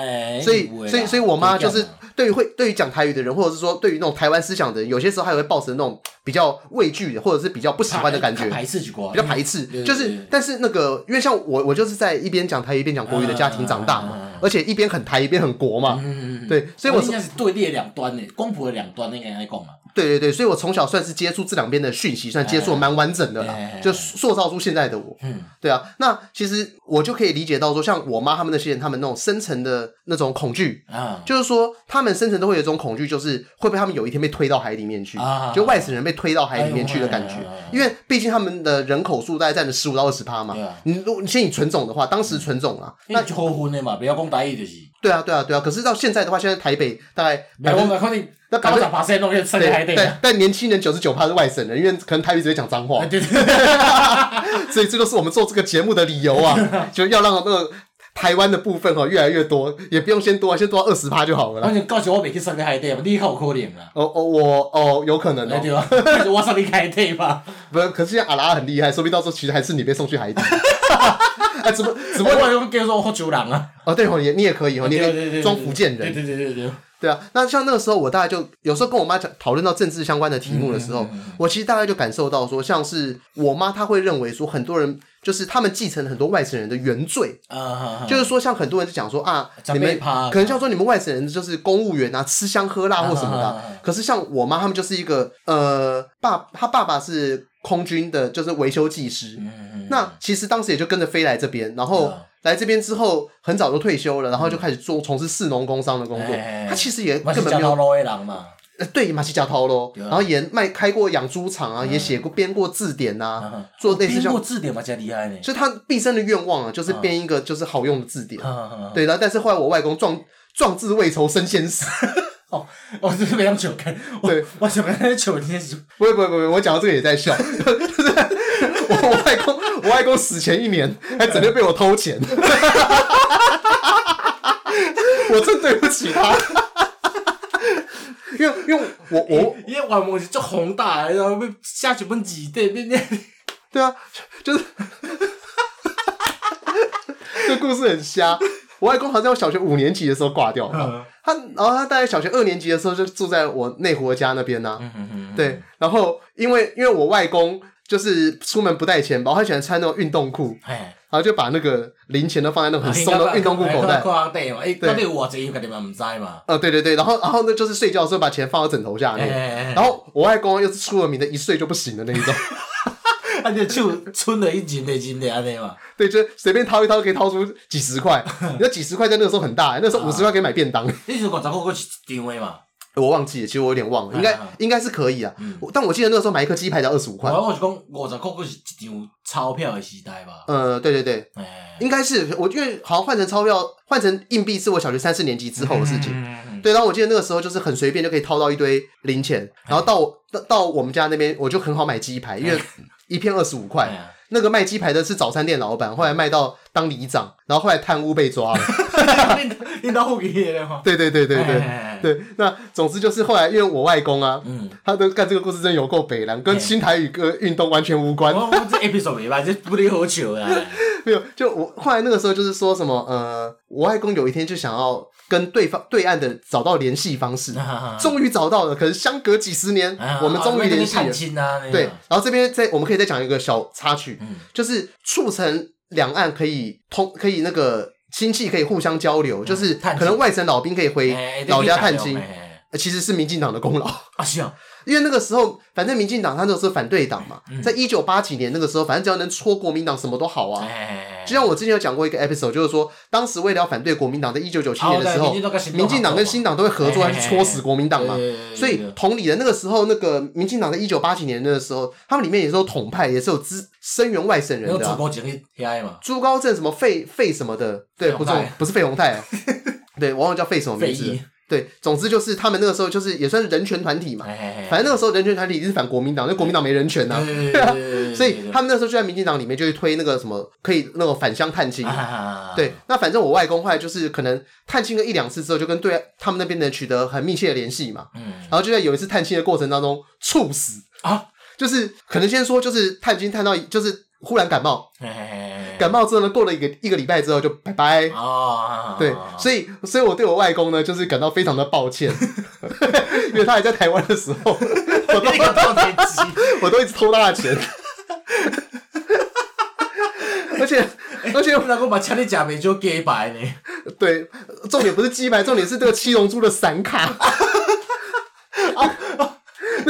所以所以所以我妈就是对于会对于讲台语的人，或者是说对于那种台湾思想的人，有些时候还会抱持那种比较畏惧的，或者是比较不喜欢的感觉，排斥国比较排斥。就是但是那个，因为像我我就是在一边讲台语一边讲国语的家庭长大嘛，而且一边很台一边很国嘛，对，所以我应该是对立两端的，光谱的两端应该来讲嘛。对对对，所以我从小算是接触这两边的讯息，算接触蛮完整的啦，就塑造出现在的我。嗯，对啊，那其实我就可以理解到说，像我妈他们那些人，他们那种深层的那种恐惧啊，就是说他们深层都会有一种恐惧，就是会不会他们有一天被推到海里面去，就外省人被推到海里面去的感觉。因为毕竟他们的人口数大概占了十五到二十趴嘛。你如果你先以纯种的话，当时纯种啊，那就好混的嘛，不要讲台语就是。对啊，对啊，对啊。可是到现在的话，现在台北大概百分之那九十八岁拢是台北。但但年轻人九十九趴是外省人，因为可能台语直接讲脏话。对对对。所以这就是我们做这个节目的理由啊，就要让那个。台湾的部分哦越来越多，也不用先多，先多到二十趴就好了。反正告诉我没去上个海底嘛，你靠可怜啦。哦哦，我哦有可能哦。对吧？我上你海底吧。不是，可是现在阿拉很厉害，说不定到时候其实还是你被送去海底。哎，怎么怎么我又叫做福州人啊？哦，对哦，你你也可以哦，你可以装福建人。对对对对对。对啊，那像那个时候，我大概就有时候跟我妈讲讨论到政治相关的题目的时候，嗯嗯嗯、我其实大概就感受到说，像是我妈她会认为说，很多人就是他们继承了很多外省人的原罪，啊、就是说像很多人就讲说啊，你们可能像说你们外省人就是公务员啊，吃香喝辣或什么的，啊、可是像我妈他们就是一个呃爸，他爸爸是空军的，就是维修技师，那其实当时也就跟着飞来这边，然后。来这边之后，很早就退休了，然后就开始做从事士农工商的工作。他其实也根本没有。对，马西加涛咯，然后也卖开过养猪场啊，也写过编过字典呐，做类似像。编过字典嘛，加厉害呢。所以他毕生的愿望啊，就是编一个就是好用的字典。对，然后但是后来我外公壮壮志未酬身先死。哦，我就是非常糗看。对，我想看糗天使。不会不会不会，我讲到这个也在笑。我外公，我外公死前一年还整天被我偷钱，我真对不起他，因为因为我我因为外公是做宏大，然后被下几本几对对对，对啊，就是，这故事很瞎。我外公好像在我小学五年级的时候挂掉了，他然后他大概小学二年级的时候就住在我内湖的家那边呢，对，然后因为因为我外公。就是出门不带钱包，他喜欢穿那种运动裤，然后就把那个零钱都放在那种很松的运动裤口袋。对，哎，到底我这应该你们唔知嘛？呃，对对对，然后然后呢，就是睡觉的时候把钱放到枕头下面。然后我外公又是出了名的一睡就不醒的那一种，他就就存了一斤的斤的安尼嘛。对，就随便掏一掏可以掏出几十块，那几十块在那个时候很大，那时候五十块可以买便当。那时候五十块够一张的嘛。我忘记了，其实我有点忘了，应该应该是可以啊。但我记得那个时候买一颗鸡排才二十五块。我是讲五十块是一张钞票的时代吧？呃，对对对，应该是我因为好像换成钞票、换成硬币是我小学三四年级之后的事情。对，然后我记得那个时候就是很随便就可以掏到一堆零钱，然后到到到我们家那边我就很好买鸡排，因为一片二十五块。那个卖鸡排的是早餐店老板，后来卖到当里长，然后后来贪污被抓了。对对对对对对，那总之就是后来因为我外公啊，嗯，他都干这个故事真的有够北烂，跟新台语歌运动完全无关。我我这 episode 没吧，这不离好久啊。没有，就我后来那个时候就是说什么呃，我外公有一天就想要跟对方对岸的找到联系方式，终于找到了，可是相隔几十年，我们终于联系了。对，然后这边再我们可以再讲一个小插曲，就是促成两岸可以通，可以那个。亲戚可以互相交流，就是可能外省老兵可以回老家探亲，其实是民进党的功劳 啊，是啊。因为那个时候，反正民进党他那个时候反对党嘛，在一九八几年那个时候，反正只要能戳国民党，什么都好啊。就像我之前有讲过一个 episode，就是说，当时为了要反对国民党，在一九九七年的时候，民进党跟新党都会合作来去戳死国民党嘛。所以同理的，那个时候那个民进党在一九八几年那个时候，他们里面也是有统派，也是有支声援外省人的。朱高正什么费费什么的，对，不是不是费鸿泰，对，往往叫费什么名字。对，总之就是他们那个时候就是也算是人权团体嘛。反正那个时候人权团体是反国民党，因为国民党没人权呐。对啊，所以他们那时候就在民进党里面就去推那个什么可以那个返乡探亲。对，那反正我外公后来就是可能探亲个一两次之后，就跟对他们那边的人取得很密切的联系嘛。然后就在有一次探亲的过程当中猝死啊，就是可能先说就是探亲探到就是忽然感冒。感冒之后呢，过了一个一个礼拜之后就拜拜。哦，对，所以所以我对我外公呢，就是感到非常的抱歉，因为他还在台湾的时候，我都 我都一直偷他的钱，而且而且我能够把家里假美就给白呢，对，重点不是鸡白，重点是这个七龙珠的闪卡。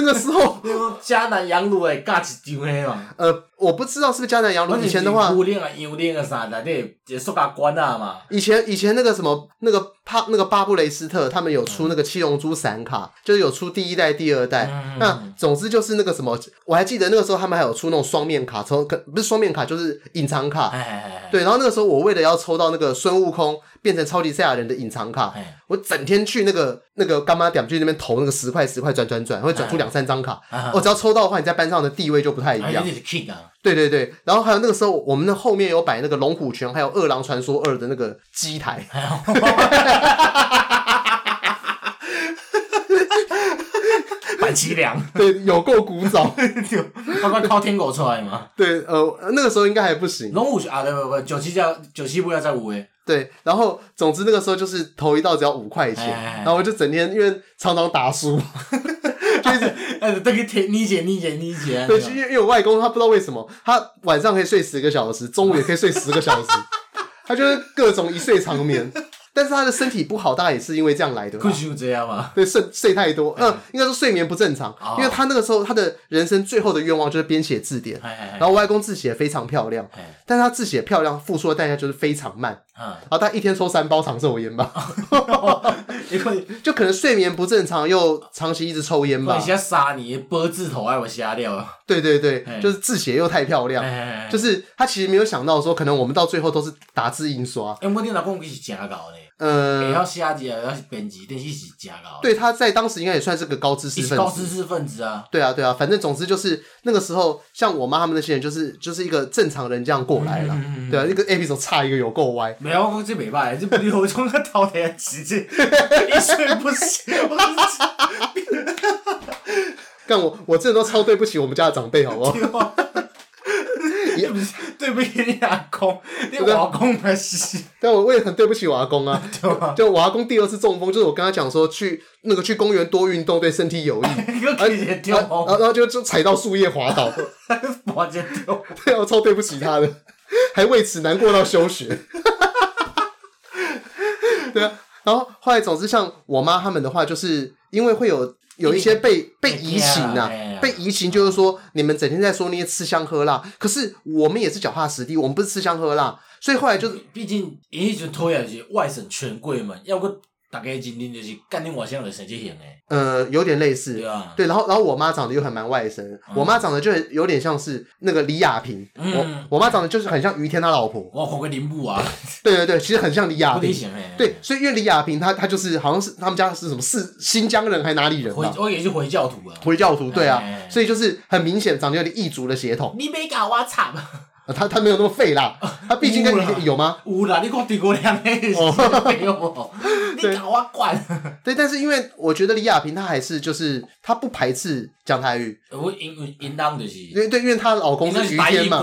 那个时候，迦南羊乳诶，加一张诶嘛。呃，我不知道是不是嘉南洋炉。以前的话，屋顶啊、洋顶啊啥的，内底塑胶罐啊嘛。以前以前那个什么那个帕那个巴布雷斯特，他们有出那个七龙珠闪卡，就是有出第一代、第二代。嗯、那总之就是那个什么，我还记得那个时候他们还有出那种双面卡，抽不是双面卡就是隐藏卡。哎哎哎对，然后那个时候我为了要抽到那个孙悟空变成超级赛亚人的隐藏卡，哎、我整天去那个那个干妈点去那边投那个十块十块转转转，会转出两三张卡。我、只要抽到的话，你在班上的地位就不太一样。哎对对对，然后还有那个时候，我们的后面有摆那个龙虎拳，还有饿狼传说二的那个机台，凄凉。对，有够古早，包括靠天狗出来嘛。对，呃，那个时候应该还不行。龙虎拳啊，对不不，九七叫九七不要再五诶。对，然后总之那个时候就是投一道只要五块钱，然后我就整天因为常常打输。就是，呃，都可以舔你姐，你姐，你姐。对，因为因为我外公他不知道为什么，他晚上可以睡十个小时，中午也可以睡十个小时，他就是各种一睡长眠。但是他的身体不好，大概也是因为这样来的。不许这样吗？对，睡睡太多，嗯，应该说睡眠不正常。因为他那个时候他的人生最后的愿望就是编写字典，然后我外公字写非常漂亮，但是他字写漂亮付出的代价就是非常慢。然后他一天抽三包长寿烟吧，就可能睡眠不正常，又长期一直抽烟吧。你现在杀你，波字头爱我瞎掉。对对对，就是字写又太漂亮，就是他其实没有想到说，可能我们到最后都是打字印刷。哎我电脑工具是假搞的。呃，要写字啊，要编辑，电视是假搞。对，他在当时应该也算是个高知识分子。高知识分子啊。对啊，对啊，反正总之就是那个时候，像我妈他们那些人，就是就是一个正常人这样过来了。对啊，一个 episode 差一个有够歪。没有，我讲这没坏，这不离我从他淘汰直接一睡不行。干我，我真的都超对不起我们家的长辈，好不好？也不 是对不起你阿公，你阿公还是？但我我也很对不起我阿公 啊。就我阿公第二次中风，就是我跟他讲说去那个去公园多运动对身体有益，然后然后就就踩到树叶滑倒，滑跤掉。对啊，我超对不起他的，还为此难过到休学。对啊，然后后来总之像我妈他们的话，就是因为会有。有一些被被移情啊，被移情就是说，你们整天在说那些吃香喝辣，可是我们也是脚踏实地，我们不是吃香喝辣，所以后来就是，毕竟一直拖下去，外省权贵们要不。大概今天就是干你我现在的神经型诶，呃，有点类似，对啊，对，然后然后我妈长得又很蛮外甥，嗯、我妈长得就有点像是那个李亚平，嗯、我我妈长得就是很像于天他老婆，我活个林布啊，对对对，其实很像李亚平，对，所以因为李亚平他他就是好像是他们家是什么是新疆人还是哪里人，回我也是回教徒啊，回教徒，对啊，所以就是很明显长得有点异族的血统，你没搞我惨。他他没有那么废啦，他毕竟跟你有吗？有啦，你看诸葛亮那个是有哦？你搞我管？对，但是因为我觉得李亚平他还是就是他不排斥讲台语。我因为应当就是。对对，因为她老公是于天嘛。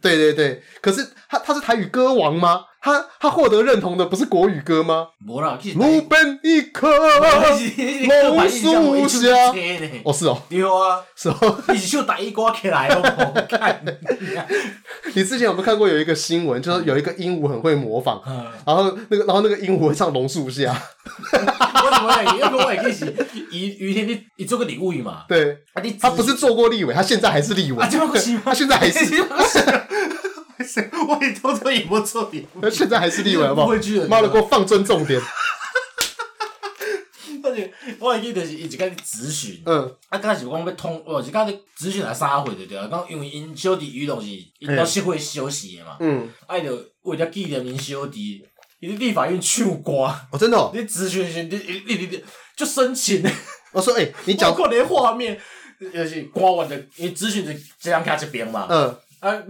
对对对，可是他他是台语歌王吗？他他获得认同的不是国语歌吗？无啦，路边一棵榕 树下。哦，是哦。对啊，是哦。你是唱台语歌起来哦，看。你之前有没有看过有一个新闻，就是有一个鹦鹉很会模仿，然后那个然后那个鹦鹉会唱榕树下。我怎么会？因为我也可以是于于天你你做个立委嘛？对。他不是做过立委，他现在还是立委。他现在还是。我也偷偷也不错点，那现在还是立委好不好？妈的，给我放尊重点。我还记得是一直跟你咨询，嗯，啊，刚开始我讲要通，哦，是刚才咨询来三回就对啊，讲因为因小弟于东是因到社会休息的嘛，嗯，啊，就为了纪念因小弟，伊在立法院唱歌，哦，真的，哦，你咨询时你你你你就申请。呢。我说，诶，你讲过那些画面，就是歌完的，因咨询就这样看一边嘛，嗯，啊。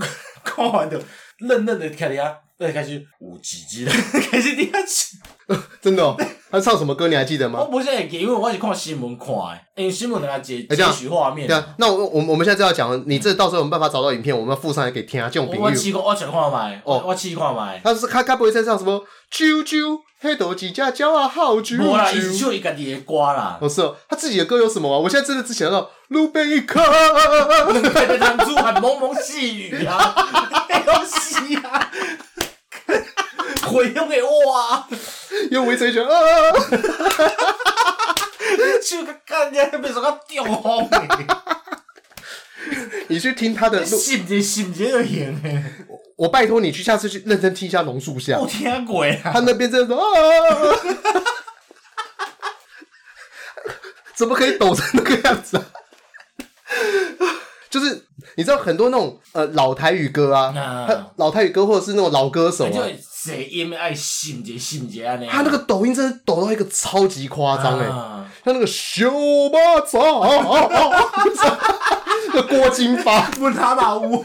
看完就愣愣的看了呀，对，开始有几集了，开始听下去。真的哦，他唱什么歌你还记得吗？我不是很记，因为我是看新闻看的，因为新闻在截截取画面。对啊，那我我我们现在就要讲，你这到时候有没办法找到影片，我们要附上来给听啊，这种比喻。我试过，我试看卖，哦，我试看卖。他是他他不会在唱什么啾啾，黑豆几家叫啊好啾啾。无啦，伊是唱伊家己的歌啦。不是哦，他自己的歌有什么啊？我现在真的只想到 路边一棵，路边的杨树还蒙蒙细雨啊，东西啊。会用的哇，用围成一圈啊！就看见别说个掉红你去听他的，心节心节就行。我拜托你去，下次去认真听一下榕树下。我听过啊，他那边真的说啊，怎么可以抖成那个样子啊？就是你知道很多那种呃老台语歌啊，他老台语歌或者是那种老歌手啊。谁因为爱心节心节啊？他那个抖音真的抖到一个超级夸张哎，他那个小马仔，那郭金发问他哪屋？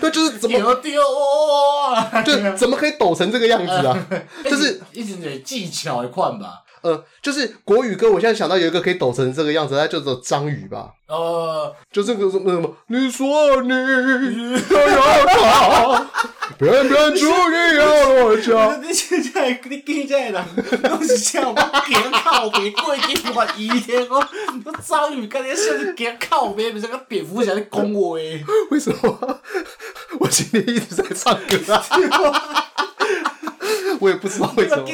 对，就是怎么丢 就怎么可以抖成这个样子啊？就是一点点技巧一块吧。呃，就是国语歌，我现在想到有一个可以抖成这个样子，它叫做章鱼吧。呃，就这个什么什么，你说你 要他，偏偏注意要落脚。你现在你现在人都是像我点靠北过几万一天哦，我章鱼跟你说你点靠北，不是个蝙蝠侠在攻我诶。为什么？我今天一直在唱歌啊。我也不知道为什么。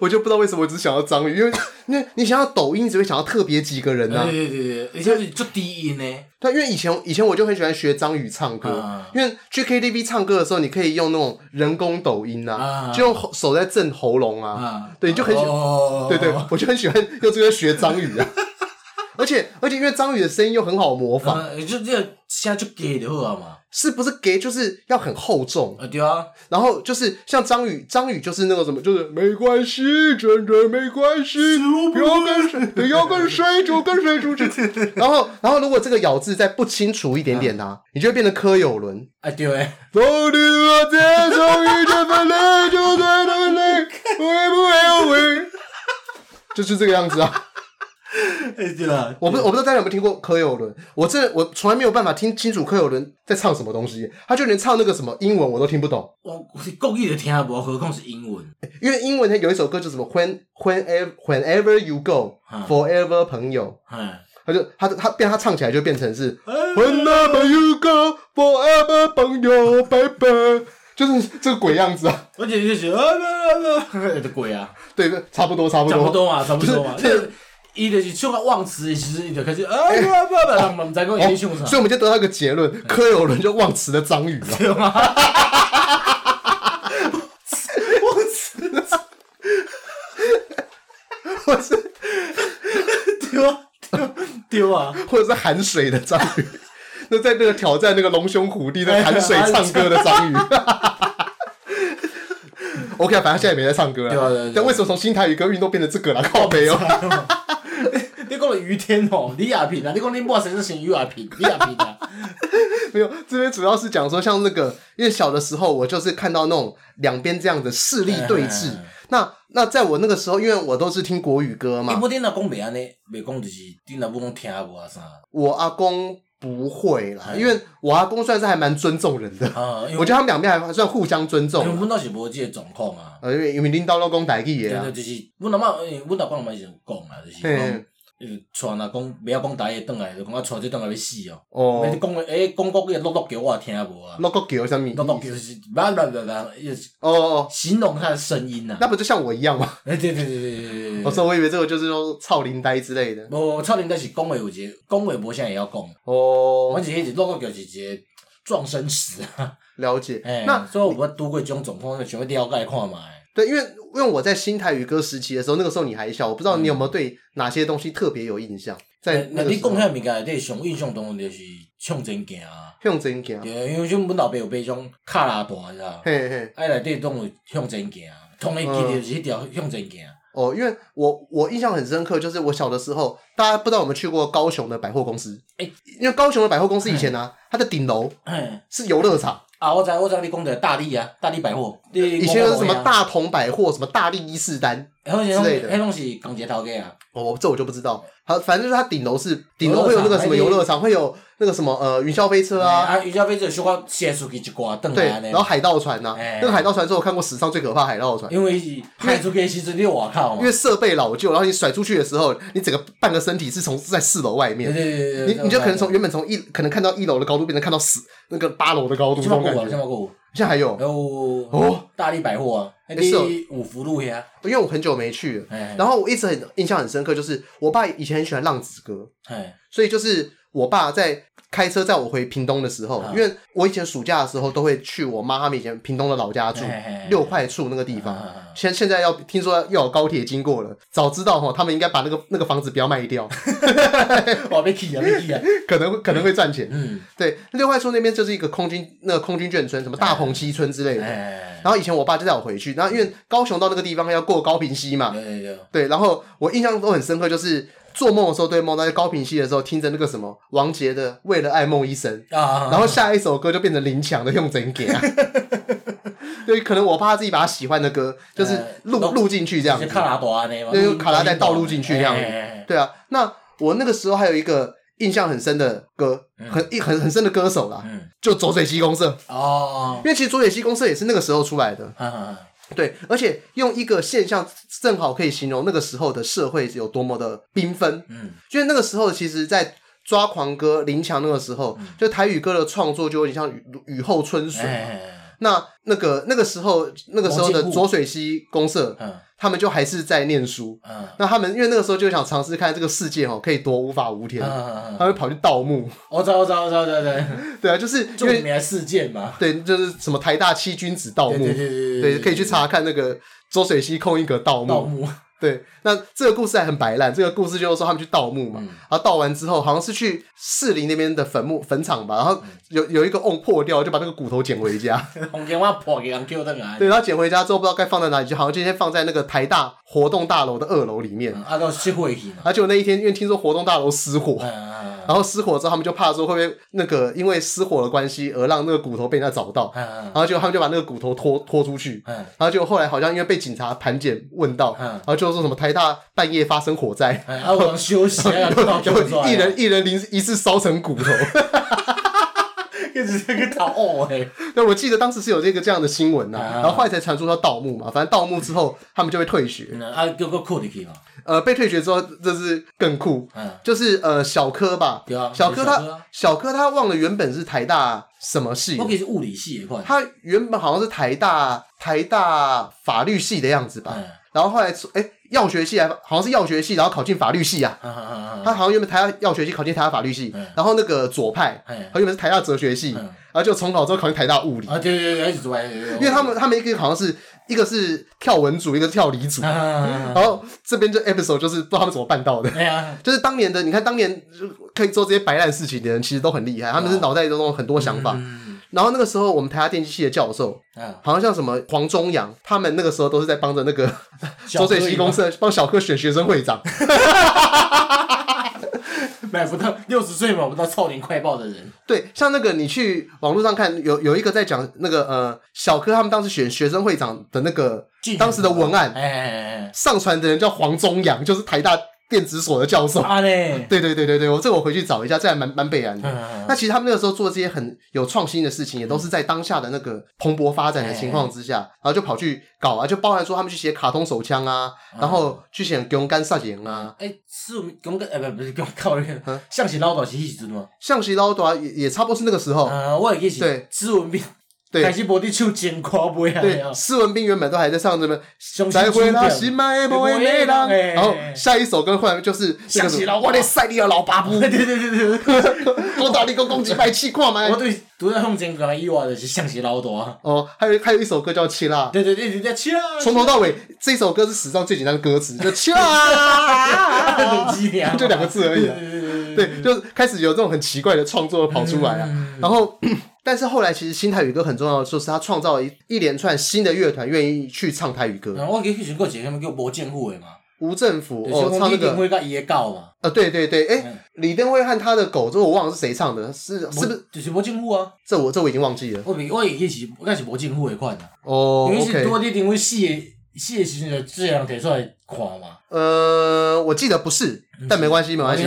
我就不知道为什么我只想要张宇，因为因为你想要抖音，只会想要特别几个人啊。对对对，而且是做低音呢。对，因为以前以前我就很喜欢学张宇唱歌，啊、因为去 KTV 唱歌的时候，你可以用那种人工抖音啊，啊就用手在震喉咙啊。啊对，你就很喜欢。哦、对，对对，我就很喜欢用这个学张宇啊。而且而且，因为张宇的声音又很好模仿，呃、就这个现在就给的好嘛。是不是给就是要很厚重啊？对啊，然后就是像张宇，张宇就是那个什么，就是没关系，真的没关系，不要跟谁要跟谁就跟谁出去。然后，然后如果这个咬字再不清楚一点点呢，你就会变成柯有伦。啊对诶。就是这个样子啊。哎，对了，我不，我不知道大家有没有听过柯有伦。我这我从来没有办法听清楚柯有伦在唱什么东西，他就连唱那个什么英文我都听不懂。我我是故意的听不，何况是英文？因为英文它有一首歌叫什么 When Whenever Whenever You Go Forever 朋友，他就他他变他唱起来就变成是 Whenever You Go Forever 朋友，Baby，就是这个鬼样子啊！而且就是啊啊啊，这鬼啊！对，差不多差不多，差不多嘛，差不多嘛。伊就是唱个忘词，其实伊就开始啊，不不不，我们在讲英雄啥？所以我们就得到一个结论：柯有伦就忘词的章鱼了。对吗？忘词，我是丢啊丢啊，或者是含水的章鱼。那在那个挑战那个龙兄虎弟的含水唱歌的章鱼。OK 啊，反正现在也没在唱歌了。但为什么从新台语歌运动变成这个了？靠北哦。你讲了于天哦，李亚平啊，你讲你莫谁是姓于亚平，李亚平啊，没有，这边主要是讲说像那个，因为小的时候我就是看到那种两边这样的势力对峙。那那在我那个时候，因为我都是听国语歌嘛。你不听阿公袂安尼，袂讲就是听阿母听无啊啥。我阿公不会啦，因为我阿公算是还蛮尊重人的。我觉得他们两边还算互相尊重。因为阮倒是无这个状况啊。呃，因为因为领导拢讲台语的啊。就是阮阿妈，阮阿公嘛是讲啊，就是。带若讲，袂晓讲台语转来，就讲啊，带这转来要死哦。哦。你讲诶，讲国语录录叫我听无啊？落国桥啥物？录录叫是，不不不不，哦哦，形容他的声音呐。那不就像我一样吗？哎，对对对对对对对。我说我以为这个就是说操林呆之类的。无，操林呆是讲话有一个，讲话无啥也要讲。哦。反正迄是落国桥是一个撞声词啊。了解。哎。那所以我拄过这种状况，想要了解看嘛。对，因为因为我在新台语歌时期的时候，那个时候你还小，我不知道你有没有对哪些东西特别有印象。在那你讲遐物件，你上印象当中就是向前行啊，向前行。对，因为像阮老爸有买种卡拉带，是吧？嘿嘿。哎，内底拢有向前行，同一记得是迄条向前行。哦，因为我我印象很深刻，就是我小的时候，大家不知道有没有去过高雄的百货公司？哎，因为高雄的百货公司以前呢，它的顶楼是游乐场。啊，我知我知你讲的大力啊，大力百货。以前有什么大同百货，什么大力伊势丹之类的，迄拢是港姐头家啊。哦，这我就不知道。好，反正就是它顶楼是顶楼会有那个什么游乐场，会有那个什么呃云霄飞车啊。啊，云霄飞车小可射出去一挂，转来对，然后海盗船呐，那个海盗船是我看过史上最可怕海盗船。因为是海出去的时阵，你外靠。因为设备老旧，然后你甩出去的时候，你整个半个身体是从在四楼外面。对对对。你你就可能从原本从一可能看到一楼的高度，变成看到十那个八楼的高度。这么高啊！现在还有。哦哦，大力百货啊，是五福路呀。因为我很久没去了，然后我一直很印象很深刻，就是我爸以前很喜欢浪子哥，所以就是我爸在。开车载我回屏东的时候，因为我以前暑假的时候都会去我妈他们以前屏东的老家住，六块厝那个地方。现现在要听说要有高铁经过了，早知道哈，他们应该把那个那个房子不要卖掉。哇，被气啊，被气啊！可能可能会赚钱。嗯，对，六块厝那边就是一个空军那个空军眷村，什么大鹏溪村之类的。然后以前我爸就带我回去，然后因为高雄到那个地方要过高屏溪嘛。对对对。对，然后我印象都很深刻，就是。做梦的时候，对梦，在高屏溪的时候，听着那个什么王杰的《为了爱梦一生》啊，然后下一首歌就变成林强的《用真给》啊。对，可能我怕他自己把他喜欢的歌，就是录录进去这样子。卡拉多那卡拉带倒录进去这样子。对啊，那我那个时候还有一个印象很深的歌，很一很很深的歌手啦，就浊水溪公社哦。因为其实浊水溪公社也是那个时候出来的。对，而且用一个现象正好可以形容那个时候的社会有多么的缤纷。嗯，就是那个时候其实，在抓狂哥林强那个时候，嗯、就台语歌的创作就有点像雨雨后春笋那那个那个时候那个时候的浊水溪公社，嗯，他们就还是在念书，嗯，那他们因为那个时候就想尝试看这个世界哦，可以多无法无天，嗯，他们跑去盗墓，我知道我知道我知道对对 对啊，就是因为来事件嘛，对，就是什么台大七君子盗墓，对对对对，可以去查看那个浊水溪空一格盗墓。盗墓对，那这个故事还很摆烂。这个故事就是说他们去盗墓嘛，嗯、然后盗完之后，好像是去士林那边的坟墓坟场吧，然后有有一个瓮破掉，就把那个骨头捡回家。对，然后捡回家之后不知道该放在哪里，就好像今天放在那个台大活动大楼的二楼里面。啊，都失火去。而且那一天，因为听说活动大楼失火，然后失火之后，他们就怕说会不会那个因为失火的关系而让那个骨头被人家找到，然后就他们就把那个骨头拖拖出去，然后就后来好像因为被警察盘检问到，然后就。说什么台大半夜发生火灾，啊，我休息，一人一人零一次烧成骨头，一直在讨哦哎。那我记得当时是有这个这样的新闻呐，然后后来才传出说盗墓嘛，反正盗墓之后他们就会退学。啊，够够酷的可以吗？呃，被退学之后这是更酷，就是呃小柯吧，小柯他小柯他忘了原本是台大什么系，我可以是物理系的，他原本好像是台大台大法律系的样子吧。然后后来，哎，药学系还好像是药学系，然后考进法律系啊。他好像原本台大药学系考进台大法律系，然后那个左派，他原本是台大哲学系，然后就重考之后考进台大物理。啊，对对对，因为他们他们一个好像是一个是跳文组，一个是跳理组。然后这边就 episode 就是不知道他们怎么办到的。对啊，就是当年的，你看当年可以做这些白烂事情的人，其实都很厉害，他们是脑袋中有很多想法。然后那个时候，我们台大电机系的教授，好像像什么黄忠阳，他们那个时候都是在帮着那个 周水溪公社帮小柯选学生会长。买不到六十岁买不到少年快报的人。对，像那个你去网络上看，有有一个在讲那个呃小柯他们当时选学生会长的那个当时的文案，上传的人叫黄宗阳，就是台大。电子所的教授，对 对对对对，我这个我回去找一下，这还蛮蛮北然的。那其实他们那个时候做这些很有创新的事情，也都是在当下的那个蓬勃发展的情况之下，然后就跑去搞啊，就包含说他们去写卡通手枪啊，然后去写勇敢杀人啊。哎，是勇敢，哎不不是勇敢，嗯，象棋老大是一时吗？象棋老大也也差不多是那个时候。嗯，我也记起。对，施文彬。对，开始播的唱真夸不呀？对，施文斌原本都还在唱什么？再会啦，心爱的美啦。然后下一首歌忽然就是想起了我的赛利尔老巴布。对对对对对，多大力个攻击，白气矿嘛？我对，都在放真歌以外的是象棋老大。哦，还有还有一首歌叫《切啦》。对对对，叫《切啦》。从头到尾，这首歌是史上最简单的歌词，就切啦，就两个字而已。对，就开始有这种很奇怪的创作跑出来啊，然后。但是后来，其实新台语歌很重要的，就是他创造了一一连串新的乐团，愿意去唱台语歌。我记得以前过几他们叫无政府的嘛，无政府哦，唱那个。李登辉跟伊的狗嘛。呃，对对对，哎，李登辉和他的狗，这我忘了是谁唱的，是是不是？就是无政府啊。这我这我已经忘记了。我我以前是应该是无政府的款的。哦。因为是多李登辉死的死的时阵，就这样提出来看嘛。呃，我记得不是，但没关系，没关系。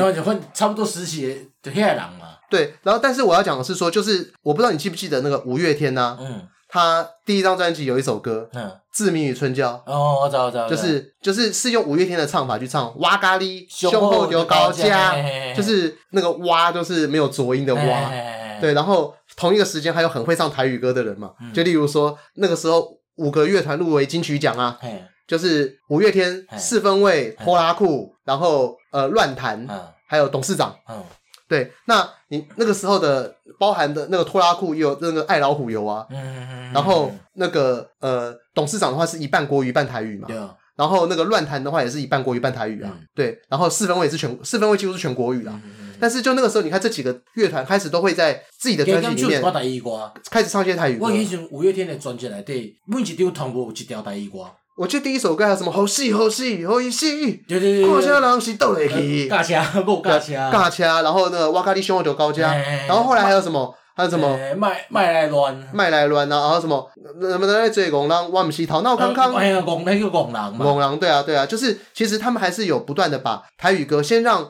差不多时期的就遐人嘛。对，然后但是我要讲的是说，就是我不知道你记不记得那个五月天呐、啊，嗯，他第一张专辑有一首歌，嗯，《志明与春娇》，哦，我知道，我知道，就是就是是用五月天的唱法去唱，哇咖喱胸后有高加，就是那个哇就是没有浊音的哇，嘿嘿嘿对，然后同一个时间还有很会唱台语歌的人嘛，嗯、就例如说那个时候五个乐团入围金曲奖啊，就是五月天、四分卫、拖拉库，然后呃乱弹，嗯、还有董事长，嗯。对，那你那个时候的包含的那个拖拉库也有那个爱老虎油啊，嗯，然后那个呃董事长的话是一半国语一半台语嘛，对啊，然后那个乱谈的话也是一半国语一半台语啊，对，然后四分位也是全四分位几乎是全国语啊。但是就那个时候，你看这几个乐团开始都会在自己的专辑里面开始唱些台语歌。我以前五月天的专辑里底，每一张同步有一条台语歌。我记得第一首歌还有什么好戏好戏好戏，对对对，过车人是倒来去，驾车过驾车，驾车，然后呢，我甲你上就高加，然后后来还有什么？还有什么？卖卖来乱，卖来乱啊！然后什么？什么在追公狼？我们是头脑康康。哎呀，公那个拱狼嘛。拱狼，对啊，对啊，就是其实他们还是有不断的把台语歌先让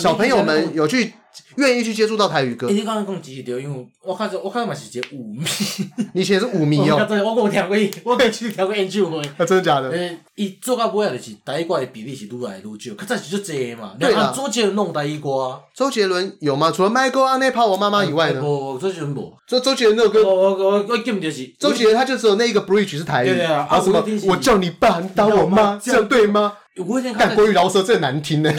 小朋友们有去。愿意去接触到台语歌。你刚刚讲支持着，因为我开始我开始嘛是一个舞迷。你以前是舞迷哦。我我我听过，我过去听过演唱会。啊，真的假的？诶，伊做到尾啊，就是台语歌的比例是愈来愈少，较早是足侪嘛。对啊。周杰伦弄台语歌。周杰伦有吗？除了《麦哥阿内泡我妈妈》以外呢？不，周杰伦无。周周杰伦那首歌。我我我我记不得是。周杰伦他就只有那一个 bridge 是台语。对啊。啊什么？我叫你爸，你打我妈，这样对吗？但国语饶舌真难听呢。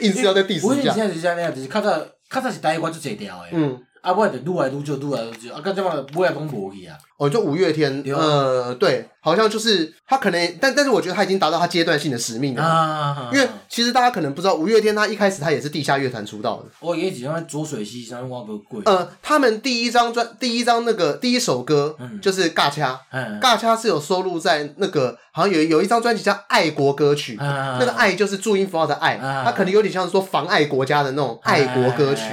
硬是要在第四下。现在是这样，就是较早。较早是台语歌就侪条诶，嗯，啊，我就愈来愈少，愈来愈少，啊，到即马尾也拢无去啊。哦，就五月天，呃，对，好像就是他可能，但但是我觉得他已经达到他阶段性的使命了啊。因为其实大家可能不知道，五月天他一开始他也是地下乐团出道的。我以前只浊水溪上挖不贵。呃，他们第一张专，第一张那个第一首歌就是《尬掐》，《尬掐》是有收录在那个好像有有一张专辑叫《爱国歌曲》，那个“爱”就是注音符号的“爱”，它可能有点像是说妨碍国家的那种爱国歌曲。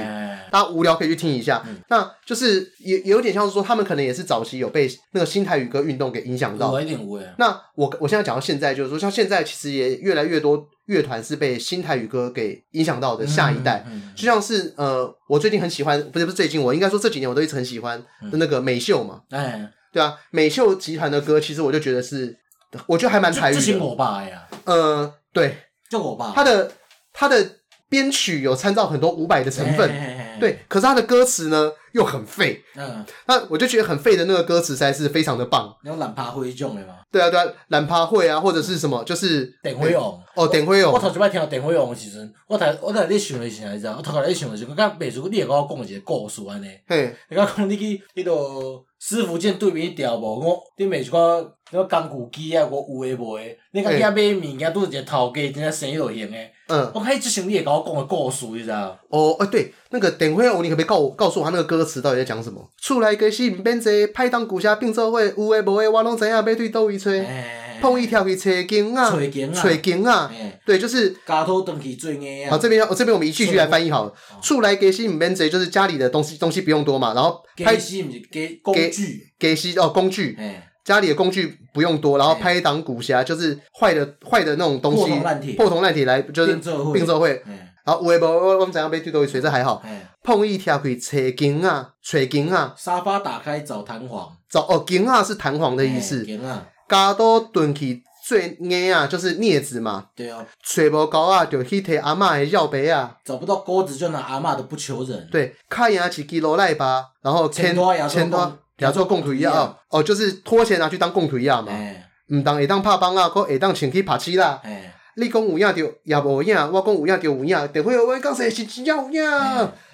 大家无聊可以去听一下，嗯、那就是也有点像是说，他们可能也是早期有被那个新台语歌运动给影响到。点无谓。那我我现在讲到现在，就是说，像现在其实也越来越多乐团是被新台语歌给影响到的下一代。嗯嗯嗯、就像是呃，我最近很喜欢，不是不是最近，我应该说这几年我都一直很喜欢的那个美秀嘛。哎、嗯，对啊，美秀集团的歌，其实我就觉得是，我觉得还蛮台语的。这是我爸呀。呃，对，就我爸。他的他的编曲有参照很多伍佰的成分。对，可是他的歌词呢又很废，嗯，那我就觉得很废的那个歌词实在是非常的棒。你有懒趴会种的吗？对啊，对啊，懒趴会啊，或者是什么，就是电火勇哦，电火勇。我头一摆听到电火勇的时阵，我头我头在想的是啥，你知道？我头壳在想的是，我刚别说，你也跟我讲一个故事安尼。嘿，你讲讲你去迄个师傅见对面条无？我顶别说个工具机啊，我有诶无诶？你看遐买物件拄是一个头家，真正生意就行诶。嗯，我还之前你会甲我讲个故事，你知道？哦，哎，对，那个等会哦，你可不可以告我告诉我他那个歌词到底在讲什么？厝内个是毋免坐，歹当旧车并做伙，有诶无诶，我拢知影要对倒位吹。碰一条去找经啊，找经啊，对，就是。家头东西最硬啊。好，这边我这边我们一句句来翻译好了。厝内个是毋免坐，就是家里的东西东西不用多嘛，然后。家是毋是给工具？给是哦工具。家里的工具不用多，然后拍档古侠就是坏的坏的那种东西，破铜烂铁，破铜烂铁来就是并做伙。好，有诶无我我们怎样被对倒位吹？这还好。碰一条去找经啊，找经啊。沙发打开找弹簧。找哦，筋啊是弹簧的意思。家都蹲去做镍啊，就是镊子嘛。对哦。找无钩啊，就去摕阿嬷的药杯啊。找不到钩子就拿阿嬷的不求人。对，卡牙起基罗赖吧，然后钱钱拖亚做供土一样哦，就是拖钱拿去当供土一样嘛。唔当会当拍枋啊，搁会当穿去拍漆啦。你讲有影就也无影，我讲有影就有影。等会我讲说是真有影。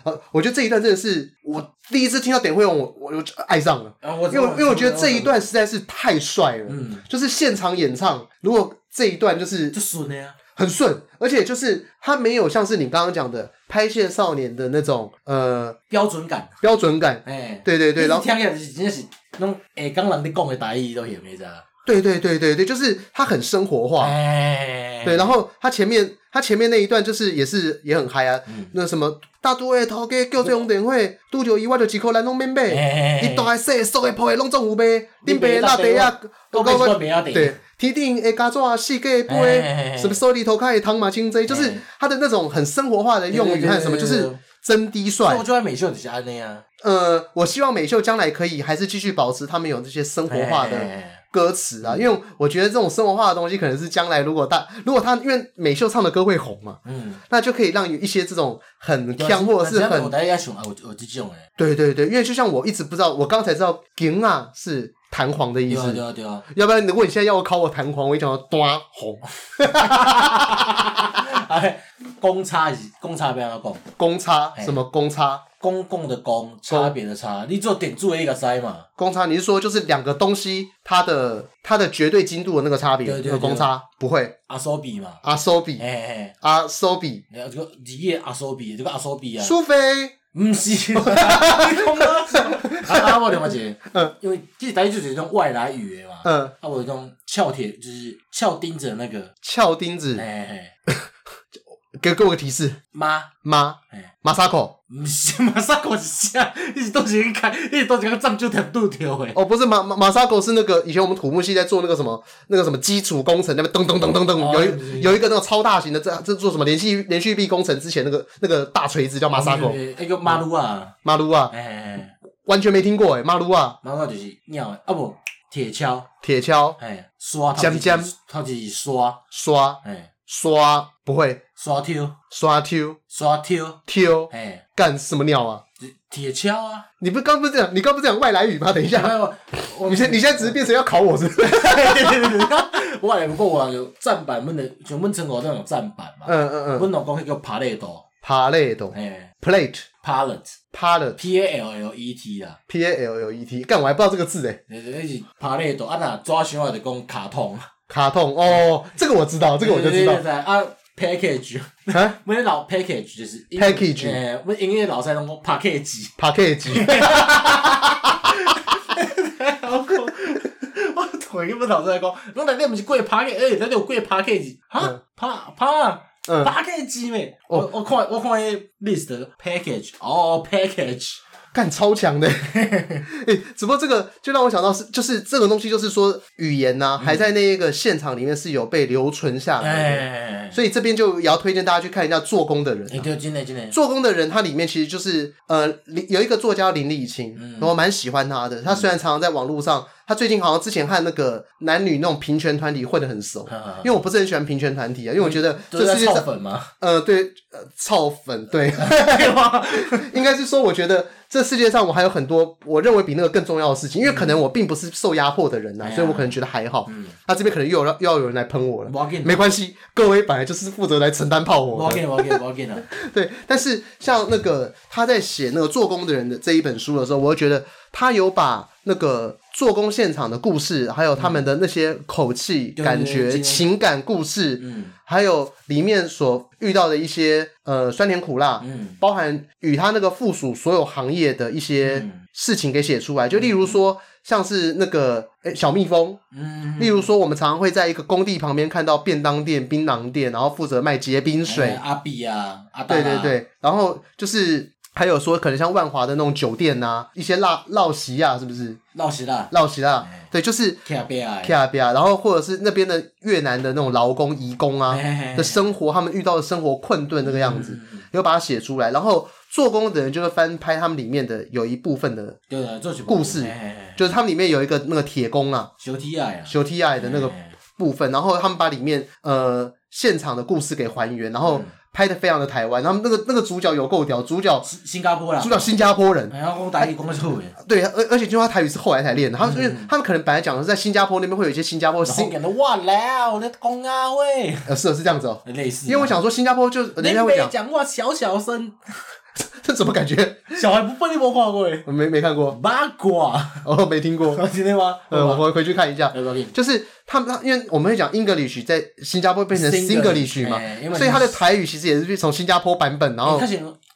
呃，我觉得这一段真的是我第一次听到点慧勇，我我就爱上了。因为因为我觉得这一段实在是太帅了。嗯，就是现场演唱，如果这一段就是就顺的呀，很顺，而且就是他没有像是你刚刚讲的拍戏少年的那种呃标准感，标准感。哎，对对对，然后听起来是真的是那种诶，刚人你讲的台语都行没着？对对对对对，就是他很生活化。对，然后他前面他前面那一段就是也是也很嗨啊，那什么大都会头家叫这种电会，拄着伊我就一颗咱拢免买，伊大个细数个铺的拢总有卖，恁爸拉地啊，我讲我对，天顶的家纸四个杯，什么手里头开的汤马清贼，就是他的那种很生活化的用语和什么，就是真低帅。我就爱美秀底下那样。呃，我希望美秀将来可以还是继续保持他们有这些生活化的。歌词啊，因为我觉得这种生活化的东西，可能是将来如果大如果他因为美秀唱的歌会红嘛，嗯，那就可以让有一些这种很腔或者是很。对对对，因为就像我一直不知道，我刚才知道“ g ”啊是弹簧的意思。对啊对啊。要不然如果你现在要我考我弹簧，我会讲到端红。哎，公差是公差，不要讲。公差什么公差？公共的公，差别的差。你做点注的一个塞嘛？公差，你是说就是两个东西它的它的绝对精度的那个差别？对对对。公差不会。阿苏比嘛？阿苏比。阿苏比。这个日语阿苏比，这个阿苏比啊。苏菲。唔是。哈哈哈啊，我另外一个，嗯，因为其实台语就是一种外来语的嘛。嗯。啊，我一种翘铁，就是翘钉子的那个。翘钉子。嘿嘿。给给我个提示，妈。妈，马萨口，不是 马萨口是啥？你是都是去看，你是都是个藏旧条度条诶。哦，不是马马马萨口是那个以前我们土木系在做那个什么那个什么基础工程，那边噔噔噔噔噔，有一有一个那个超大型的，这这做什么连续连续壁工程之前那个那个大锤子叫马萨口。那个马路啊，马路啊，完全没听过诶，马路啊，马路就是鸟诶，啊不，铁锹，铁锹，哎，刷，尖尖，它就是刷。刷，哎，刷。不会。刷挑，刷挑，刷挑，挑，哎，干什么鸟啊？铁锹啊！你不刚不是这样？你刚不是讲外来语吗？等一下，你现你现在只是变成要考我是不是？外来不过我有站板，问的全问成我这种站板嘛。嗯嗯嗯。问老公那个帕累多，爬累多，哎，plate，pallet，pallet，P A L L E T 啊，P A L L E T，干我还不知道这个字诶。那是帕累多啊，那抓熊啊就讲卡通，卡通哦，这个我知道，这个我就知道啊。Package 啊，我们老 package 就是 package，诶，我们英语老师拢讲 package，package，好酷，我同伊们老师在讲，侬内底毋是贵 package，诶，内底有贵 package，哈，pa pa，嗯，package 咩？我我看我看迄 list package，哦，package。干超强的，哎、欸，只不过这个就让我想到是，就是这个东西，就是说语言呐、啊，还在那一个现场里面是有被留存下来的，欸、所以这边就也要推荐大家去看一下做工的人、啊。欸、做工的人，他里面其实就是呃，有一个作家林立青，嗯、我蛮喜欢他的。他虽然常常在网络上。他最近好像之前和那个男女那种平权团体混得很熟，因为我不是很喜欢平权团体啊，因为我觉得这世界上，呃，对，呃，操粉，对，应该是说，我觉得这世界上我还有很多我认为比那个更重要的事情，因为可能我并不是受压迫的人呐，所以我可能觉得还好。他这边可能又有又要有人来喷我了，没关系，各位本来就是负责来承担炮火的。对，但是像那个他在写那个做工的人的这一本书的时候，我就觉得他有把那个。做工现场的故事，还有他们的那些口气、嗯、感觉、情感故事，嗯、还有里面所遇到的一些呃酸甜苦辣，嗯、包含与他那个附属所有行业的一些事情给写出来。嗯、就例如说，像是那个诶小蜜蜂，嗯、例如说我们常常会在一个工地旁边看到便当店、槟榔店，然后负责卖结冰水。阿比啊，阿对对对，然后就是。还有说，可能像万华的那种酒店呐、啊，一些烙烙席啊，是不是？烙席啦，烙席啦，对，就是 K R B I K R B I，然后或者是那边的越南的那种劳工、移工啊的生活，他们遇到的生活困顿那个样子，要把它写出来。然后做工的人就会翻拍他们里面的有一部分的故事，就是他们里面有一个那个铁工啊，修 T I 啊，修 T I 的那个部分，然后他们把里面呃现场的故事给还原，然后。拍的非常的台湾，然后那个那个主角有够屌，主角新加坡啦，主角新加坡人，然后讲台语讲的错诶，对，而而且就他台语是后来才练的，他们因为他们可能本来讲的是在新加坡那边会有一些新加坡，新讲的哇啦，我在讲啊喂，呃是是这样子哦，类似，因为我想说新加坡就人家会讲讲话小小声。这怎么感觉？小孩不被，你没看过诶？我没没看过。八卦 哦，没听过。今天吗？呃，我回回去看一下。就是他们，因为我们会讲 English 在新加坡变成 Singlish 嘛，所以他的台语其实也是从新加坡版本，然后。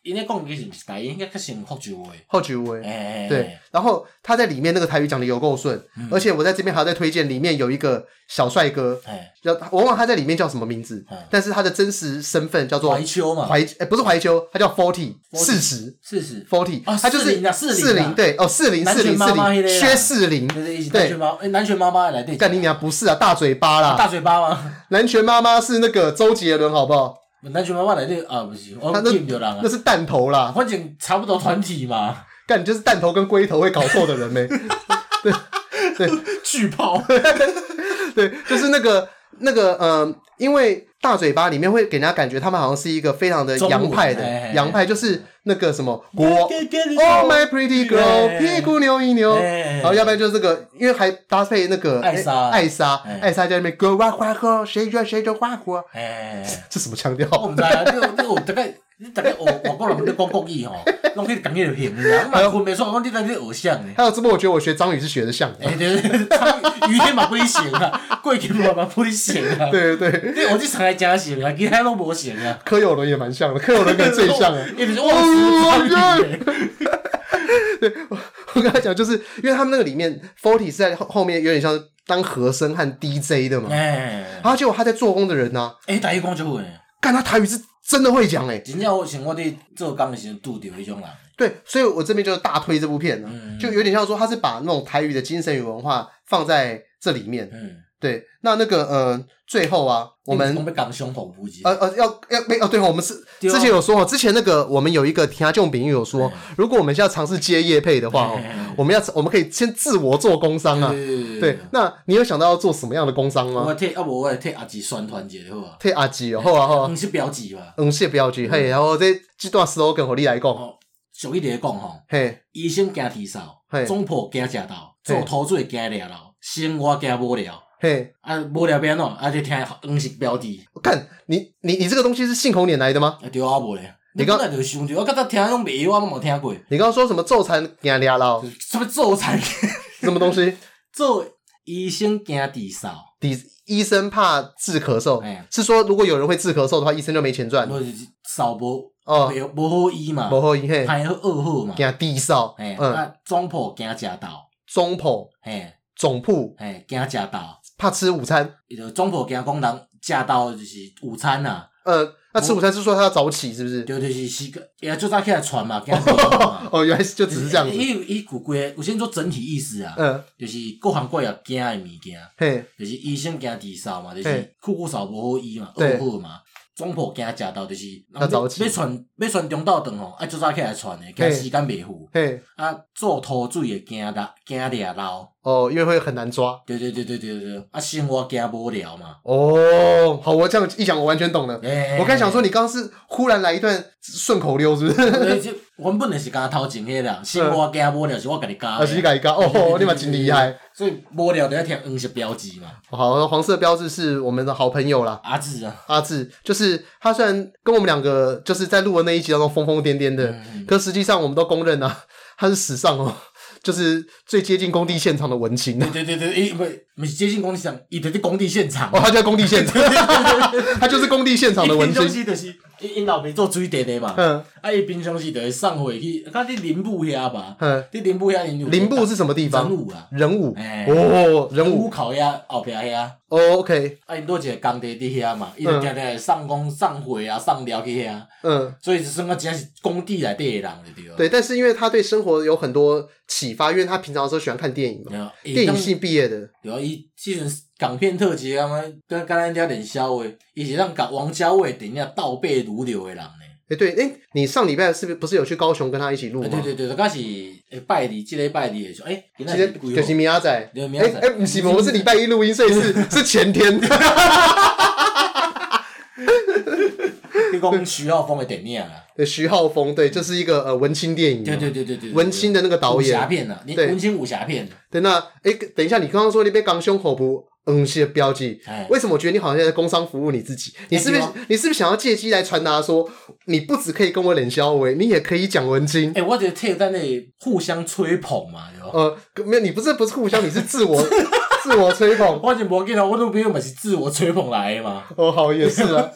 应该讲的是台语，应该较像福州话。福州话，对。然后他在里面那个台语讲的有够顺，而且我在这边还要再推荐，里面有一个小帅哥，叫我忘了他在里面叫什么名字，但是他的真实身份叫做怀秋嘛，怀诶不是怀秋，他叫 Forty 四十四十 Forty，他就是四零对哦四零四零四零薛四零对，南拳妈妈来对，干你娘不是啊大嘴巴啦大嘴巴吗？南拳妈妈是那个周杰伦好不好？南拳妈妈来这啊不是，我记不掉人啊，那是弹头啦，反正差不多团体嘛，干你就是弹头跟龟头会搞错的人呗，对对。巨炮，对就是那个那个呃，因为大嘴巴里面会给人家感觉他们好像是一个非常的洋派的洋派，就是那个什么国，Oh my pretty girl，屁股扭一扭，然后要不然就是这个，因为还搭配那个艾莎，艾莎，艾莎在那边歌哇花火，谁惹谁就花火？哎，这什么腔调？我唔知啊，这个这个大概大概外外国人在讲国语吼，拢去讲迄个型，你知道吗？还有分别说，我讲你在这偶像呢。还有这么，我觉得我学张宇是学的像。哎对对，雨天嘛不会行啊，贵天嘛嘛不会行啊。对对对，对我就常来加型啊，其他都无型啊。柯有伦也蛮像的，柯有伦跟最像啊。一直是忘词张宇。对，我我跟他讲，就是因为他们那个里面，Forty 是在后后面有点像当和声和 DJ 的嘛。哎。然后结果他在做工的人呢？哎，台语讲就会。干他台语是真的会讲哎。真正我像我伫做工的时候拄着迄种人。对，所以我这边就是大推这部片了，嗯、就有点像说他是把那种台语的精神与文化放在这里面。嗯，对。那那个呃，最后啊，我们呃呃要要没哦，对，我们是之前有说哦，之前那个我们有一个听众朋友有说，如果我们现在尝试接业配的话哦，我们要我们可以先自我做工商啊。对，那你有想到要做什么样的工商吗？我替啊不，我替阿吉宣传一下好啊。替阿吉哦，好啊好啊。嗯，是标记吧？嗯，是标记。嘿，然后这这段 slogan 和你来讲。俗一点讲吼，嘿，医生惊啼扫，总婆惊食到，做土水惊聊老，生活惊无聊，嘿，啊无聊变怎？啊就听黄色标题。我看你你你这个东西是信口拈来的吗？啊对啊，无咧。你刚才就想着，我刚才听那种美话，我冇听过。你刚刚说什么做餐惊掠老？什么做餐？什么东西？做医生惊啼扫，啼医生怕治咳嗽，是说如果有人会治咳嗽的话，医生就没钱赚。扫不？哦，无好医嘛，无好医嘿，歹好二号嘛，惊低烧，嘿，啊，总铺惊食到，总铺，嘿，总铺，嘿，惊食到，怕吃午餐，伊就总铺惊讲人食到就是午餐呐，呃，那吃午餐是说他要早起是不是？对，就是时间，也就早起来传嘛，哦，原来是就只是这样子，伊伊古规，我先说整体意思啊，嗯，就是各行各业惊的物件，嘿，就是医生惊低烧嘛，就是酷酷扫无好医嘛，二好嘛。总铺惊食到就是，要传要传中昼顿吼，啊，就早起来传的，惊时间袂赴。嘿，啊，做土水的惊的惊抓漏。哦，因为会很难抓。对对对对对对，啊，生活加无聊嘛。哦，好，我这样一讲，我完全懂了。我刚想说，你刚刚是忽然来一段顺口溜，是不是？原本就是刚头前迄啦，生活加无聊是我给你加。啊，是你给你加，哦，你嘛真厉害。所以无聊都要听黄色标志嘛。好，黄色标志是我们的好朋友啦。阿志啊，阿志就是他，虽然跟我们两个就是在录的那一集当中疯疯癫癫的，可实际上我们都公认啊，他是史上哦。就是最接近工地现场的文青。对对对对，诶，不，不是接近工地现场，伊就是工地现场。哦，他就在工地现场，他就是工地现场的文青。伊平常因老爸做水电的嘛。嗯。啊，伊平常时就会送回去，看你林部遐吧。嗯。你林部遐，林部是什么地方？人武啊。人武。哦，人武烤鸭后边遐。哦，OK。啊，因多一个工地伫遐嘛，伊就定定送工、送货啊、送料去遐。嗯。所以是算个真是工地内底的人对了。对，但是因为他对生活有很多启发，因为他平常的时候喜欢看电影嘛，电影系毕业的。对啊，伊港片特辑啊嘛，跟跟咱家点肖诶，伊是让港王家卫顶下倒背如流诶人呢。诶，对，诶，你上礼拜是不是不是有去高雄跟他一起录吗？对对对，刚是拜礼，这礼拜礼的时候，诶，今天就是明仔载，诶诶，不是，我们是礼拜一录音，所以是 是前天。你讲徐浩峰的电影啊？对，徐浩峰，对，这是一个呃文青电影。对对对对对，文青的那个导演。武侠片啊，对，文青武侠片。对，那哎，等一下，你刚刚说你被港胸口部嗯是标记，为什么我觉得你好像在工商服务你自己？你是不是你是不是想要借机来传达说，你不只可以跟我冷笑话，你也可以讲文青？诶，我觉得可以在那里互相吹捧嘛，对吧？呃，没有，你不是不是互相，你是自我 自我吹捧。我就无记得，我都不用嘛是自我吹捧来的嘛。哦，好，也是啊。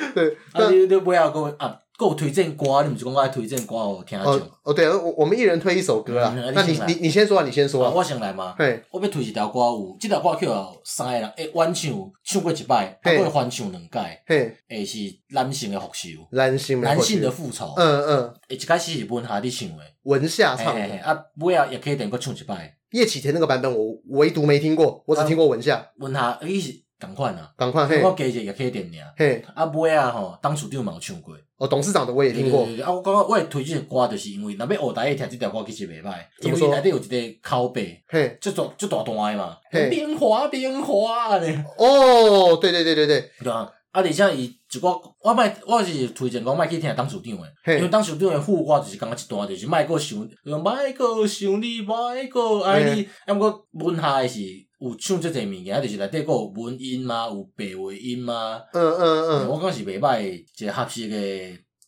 对，啊，你你不要跟我啊，给我推荐歌，你不是讲我爱推荐歌我听下就。哦，对，我我们一人推一首歌啊。那你你你先说啊，你先说啊。我先来嘛。对，我要推一条歌，有这条歌叫三个人诶，翻唱唱过一摆，还会翻唱两届。嘿，诶是男性的复仇。男性男性的复仇。嗯嗯。诶，一开始是文下伫唱的。文夏唱的。啊，尾啊也可以点过唱一摆。叶启田那个版本我唯独没听过，我只听过文夏。文夏伊是。同款啊，同款嘿，我加一个也可以点名。嘿，啊尾啊吼，当处长嘛有唱过。哦，董事长的我也听过。啊，我感觉我会推这个歌，就是因为若要学台语听这条歌其实袂歹，因为内底有一个拷贝，嘿，即大即大段的嘛。嘿，变化变化咧。哦，对对对对对。对啊，啊，而且伊一个，我卖我是推荐讲卖去听董事长诶，因为董事长诶副歌就是感觉一段就是卖阁想，卖阁想你，卖阁爱你，啊，毋过文下诶是有唱遮济物件，就是内底阁有文音嘛，有白话音嘛，嗯嗯嗯，我感觉是袂歹，一个合适的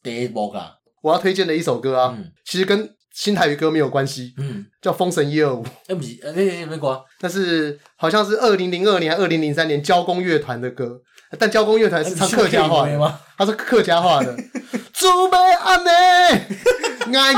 第一幕啦。我要推荐的一首歌啊，嗯、其实跟新台语歌没有关系，嗯，叫《封神一二五》。哎，不是，诶，诶，咩歌？但是好像是二零零二年、二零零三年交工乐团的歌。但交工乐团是唱客家话的吗？他是客家话的。准备安呢？爱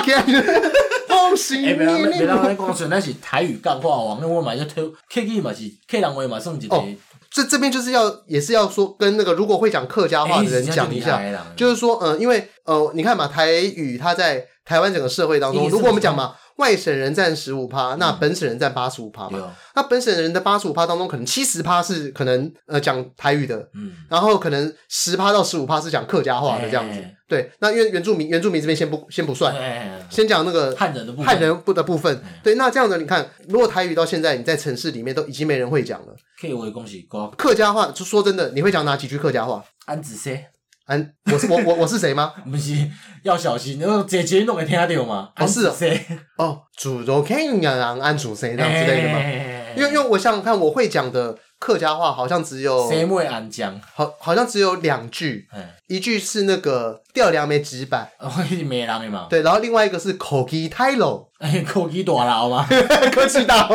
见风行。哎，别让别让人讲说那是台语干话王，那我买就推客语嘛是客人话嘛算一个。哦，这这边就是要也是要说跟那个如果会讲客家话的人讲一下，就是说，嗯，因为呃，你看嘛，台语它在台湾整个社会当中，如果我们讲嘛。外省人占十五趴，那本省人占八十五趴嘛。嗯、那本省人的八十五趴当中，可能七十趴是可能呃讲台语的，嗯，然后可能十趴到十五趴是讲客家话的这样子。欸、对，那因为原住民原住民这边先不先不算，欸、先讲那个汉人的部分汉人部的部分。对，那这样子你看，如果台语到现在你在城市里面都已经没人会讲了，可以我恭喜客家话，就说真的，你会讲哪几句客家话？安子些。安，我是我我我是谁吗？不是，要小心，那个姐姐弄会听到吗？不是谁哦，猪肉可以让安煮谁这样之类的吗？因为因为我想想看，我会讲的客家话好像只有谁会安讲？好，好像只有两句，一句是那个吊梁没纸板，没人的嘛？对，然后另外一个是口气太老，口气大老吗？口气大老，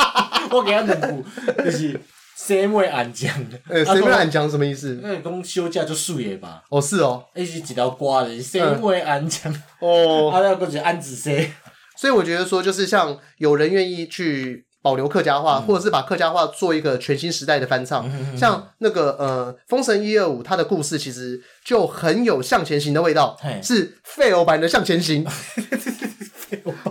我给他两句，就是。谁会安讲？呃，谁会安讲什么意思？那你讲休假就水的吧？哦，是哦，那是一条瓜的，谁会安讲？哦，他，那个是安子谁？所以我觉得说，就是像有人愿意去保留客家话，或者是把客家话做一个全新时代的翻唱，像那个呃《封神一二五》，它的故事其实就很有向前行的味道，是废偶版的向前行。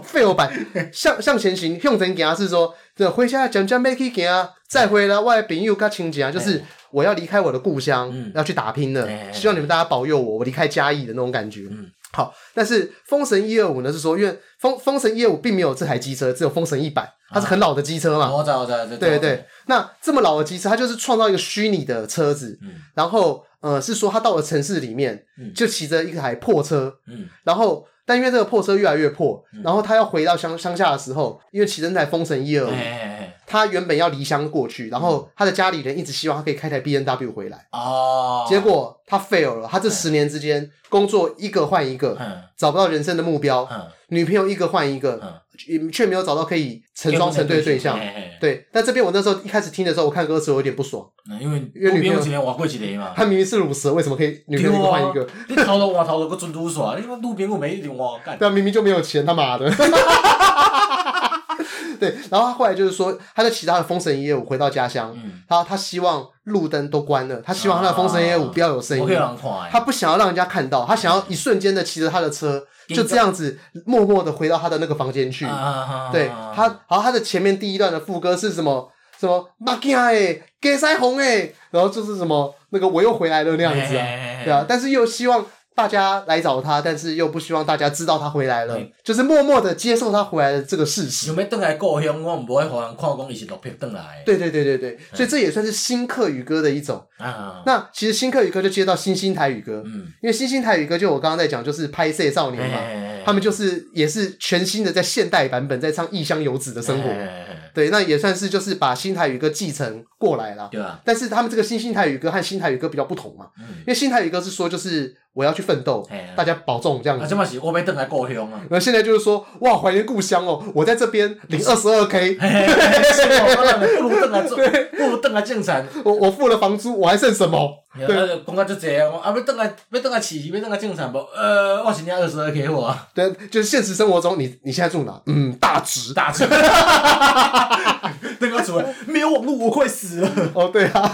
废偶版向向前行，向前行是说。这回家讲讲没去行，再回来我的朋友较亲戚啊，就是我要离开我的故乡，嗯、要去打拼了。嗯、希望你们大家保佑我，我离开嘉义的那种感觉。嗯，好。但是《封神一二五》呢，是说因为《封封神一二五》并没有这台机车，只有《封神一百》，它是很老的机车嘛。我知道，我知道，对对对。那这么老的机车，它就是创造一个虚拟的车子。嗯。然后，呃，是说他到了城市里面，就骑着一台破车。嗯。然后。但因为这个破车越来越破，嗯、然后他要回到乡乡下的时候，因为骑着那台风神一二五，他原本要离乡过去，然后他的家里人一直希望他可以开台 B N W 回来，哦，结果他 fail 了，他这十年之间工作一个换一个，嗯、找不到人生的目标，嗯、女朋友一个换一个。嗯也却没有找到可以成双成对的对象，对。但这边我那时候一开始听的时候，我看歌词我有点不爽，因为因为女朋友今年挖过几年嘛，他明明是乳蛇，为什么可以女朋友换一个？你掏了我掏了个准都耍，你说路边我没地方干，对啊，明明就没有钱，他妈的。对，然后他后来就是说，他在骑他的封神一二五回到家乡，然后他希望路灯都关了，他希望他的封神一二五不要有声音，他不想要让人家看到，他想要一瞬间的骑着他的车。就这样子默默的回到他的那个房间去，对他，然后，他的前面第一段的副歌是什么？什么？马吉亚诶，给腮红哎，然后就是什么？那个我又回来了那样子啊，对啊，但是又希望。大家来找他，但是又不希望大家知道他回来了，就是默默的接受他回来的这个事实。有没等来故乡，我不会让人看讲伊是落魄等来。对对对对对，所以这也算是新客语歌的一种。那其实新客语歌就接到新兴台语歌，嗯，因为新兴台语歌就我刚刚在讲，就是拍摄少年嘛，他们就是也是全新的在现代版本在唱异乡游子的生活。对，那也算是就是把新台语歌继承过来了。对啊。但是他们这个新兴台语歌和新台语歌比较不同嘛，因为新台语歌是说就是。我要去奋斗，大家保重这样子。啊，这么是我没等来故乡啊。那现在就是说，哇，怀念故乡哦！我在这边领二十二 K，不如等来做，不如等来进产。我我付了房租，我还剩什么？对，讲到就这样，啊，要等来要等来起，要等来进产不？呃，我是领二十二 K 我。对，就是现实生活中，你你现在住哪？嗯，大直，大直。那个主人没有网络，我快死了。哦，对啊，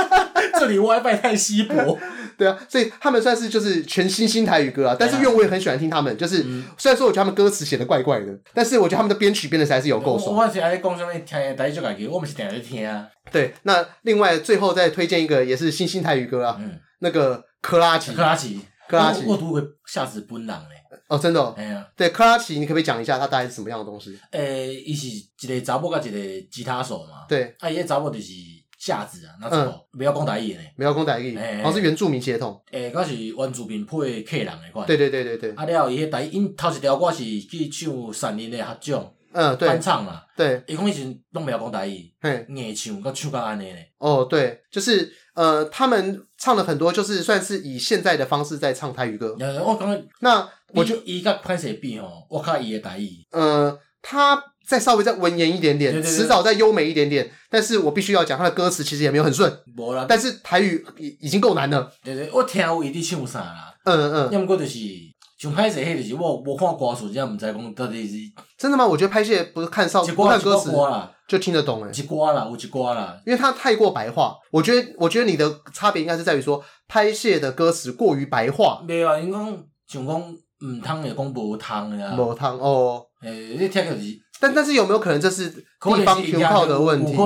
这里 WiFi 太稀薄。对啊，所以他们算是就是全新新台语歌啊，但是因为我也很喜欢听他们，就是虽然说我觉得他们歌词写的怪怪的，但是我觉得他们的编曲编的还是有够爽。我是爱讲什么听台语就感觉，我们是点来听啊。对，那另外最后再推荐一个也是新新台语歌啊，那个克拉奇，克拉奇，克拉奇，我读会下子本人嘞。哦，真的哦。哎呀，对，克拉奇，你可不可以讲一下他大概是什么样的东西？诶，伊是一个查某甲一个吉他手嘛。对，啊，伊个查某就是。夏子啊，那时候没有讲台语呢，没有讲台语，好像是原住民血统。诶，我是原住民配客人的款。对对对对对。啊了，伊迄台语，因头一条歌是去唱《山林的合唱》，嗯，对，翻唱嘛。对。伊讲以前拢没有讲台语，嘿，硬唱，佮唱到安尼呢。哦，对，就是呃，他们唱了很多，就是算是以现在的方式在唱台语歌。我感觉，那我就伊甲潘石比吼，我看伊诶台语，呃，他。再稍微再文言一点点，迟早再优美一点点，但是我必须要讲，他的歌词其实也没有很顺。无啦，但是台语已已经够难了。对对，我听有伊伫唱啥啦。嗯嗯。要么过就是像拍戏，迄就是我我看歌词，这样唔知讲到底是。真的吗？我觉得拍戏不是看少，不看歌词就听得懂诶。一歌啦，有一歌啦，因为它太过白话。我觉得，我觉得你的差别应该是在于说，拍摄的歌词过于白话。没有啊，因讲像讲唔通就讲无通呀。无通哦。诶，你听就是。但但是有没有可能这是地方 Q 炮的问题？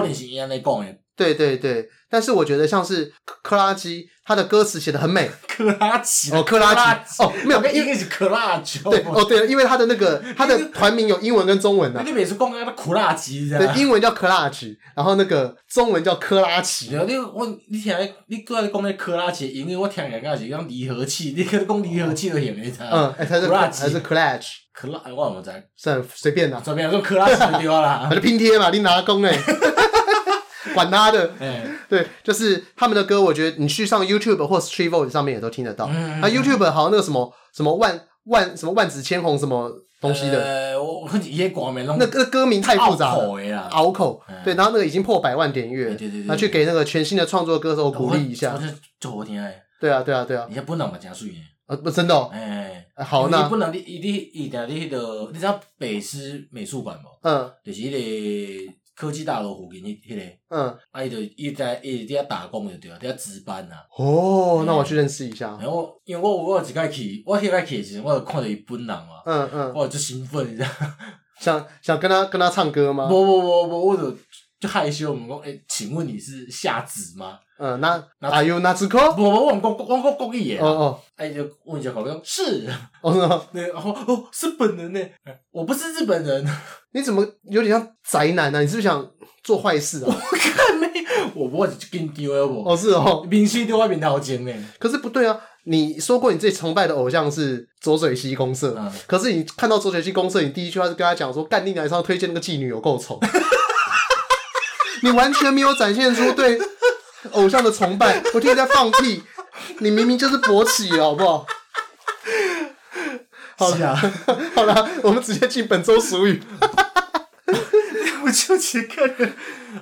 对对对，但是我觉得像是克拉基，他的歌词写的很美。克拉奇哦，克拉奇哦，没有，因为是克拉奇。对哦，对，因为他的那个 他的团名有英文跟中文的。你每次讲那个珂拉奇，对，英文叫克拉奇，然后那个中文叫克拉鸡。你我你听你刚才讲那克拉奇，因为我听人家是讲离合器，你讲离合器都也没差。嗯，哎，它是还是 clutch。克拉，我怎么知？算随便啦，随便说克拉鸡对啦，他就拼贴嘛，你拿工诶。管他的，欸、对，就是他们的歌，我觉得你去上 YouTube 或 Street Voice 上面也都听得到。嗯、那 YouTube 好像那个什么什么万万什么万紫千红什么东西的，呃，我一些广名那个歌名太复杂了，拗口，对，然后那个已经破百万点阅，那去给那个全新的创作歌手鼓励一下。就好听哎，对啊，对啊，对啊。你不能嘛，加水耶。呃，不，真的哦。哎，好，那不能你你你在你个，你知道北师美术馆不？嗯，就是那个。科技大楼附近，迄迄个，嗯，啊，伊就伊在伊伫遐打工就对了，伫遐值班呐。哦，那我去认识一下。然后，因为我我有一摆去，我迄摆去的时阵，我就看到伊本人嘛。嗯嗯。我就兴奋，你知道？想想跟他跟他唱歌吗？不不不不，我就就害羞，我们讲，诶，请问你是夏子吗？嗯，那那支歌？不不，我讲讲讲讲国语耶。哦哦。哎，就问一下口音，是。哦，对，然后哦，是本人呢。我不是日本人。你怎么有点像宅男呢？你是不是想做坏事啊？我看没，我不会跟丢了我。哦，是哦，明星丢外面掏钱呢。可是不对啊，你说过你最崇拜的偶像是左水溪公社，可是你看到左水溪公社，你第一句话是跟他讲说，干你奶上推荐那个妓女有够丑。你完全没有展现出对偶像的崇拜，我听你在放屁，你明明就是勃起了，好不好？好了，好了，我们直接进本周俗语。我就去看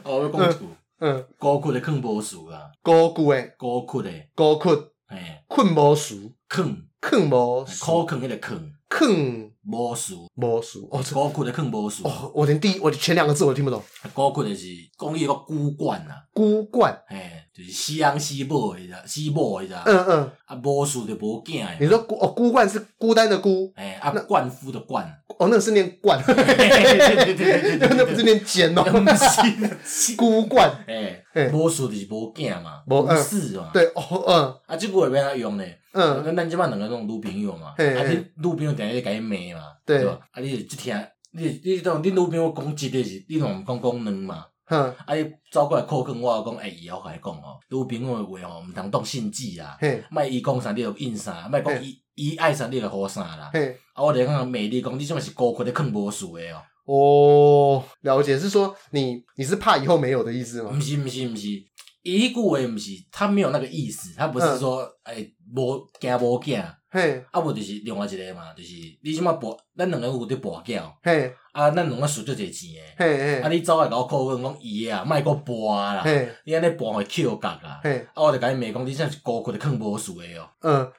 哦，我讲图，嗯，高困的困无数啦，高困的。高困的。高困，哎，困无数，困困无数，困那个困，困无数，无数，哦，高困的困无数。哦，我连第一，我前两个字我都听不懂。高困的是讲一个孤冠呐，孤冠，哎，就是死翁死母的，死母的，嗯嗯，啊，无事就无囝。你说孤哦，孤冠是孤单的孤，哎，啊，冠夫的冠。哦，那个是念冠，对对对对对，那不是念尖哦，孤冠，哎，无事就是无囝嘛，无事嘛，对，哦，嗯，啊，这句话要安怎用呢？嗯，咱咱即摆两个拢女朋友嘛，啊，你女朋友定系甲伊骂嘛，对。吧？啊，你就听，你你当你女朋友讲一个是，你拢讲讲两嘛，哼，啊，伊走过来靠近我讲，哎，以后甲伊讲哦，女朋友诶话吼，毋通当信纸啊，莫伊讲啥你就应啥，莫讲伊。伊爱啥你就好啥啦，嘿。啊，我就讲美丽讲，你这么是高贵的坑无数诶哦。哦，了解，是说你你是怕以后没有的意思吗？毋是毋是毋是，伊句话毋是，他没有那个意思，他不是说诶无惊无惊，嘿，啊无就是另外一个嘛，就是你即么博，咱两个有伫博缴，嘿，啊，咱两个输足侪钱诶，啊，你走来甲我靠阮讲伊啊，莫搁博啦，嘿，你安尼博会扣角啦，嘿，啊，我就甲伊骂讲，你真是高贵的坑无事诶哦，嗯。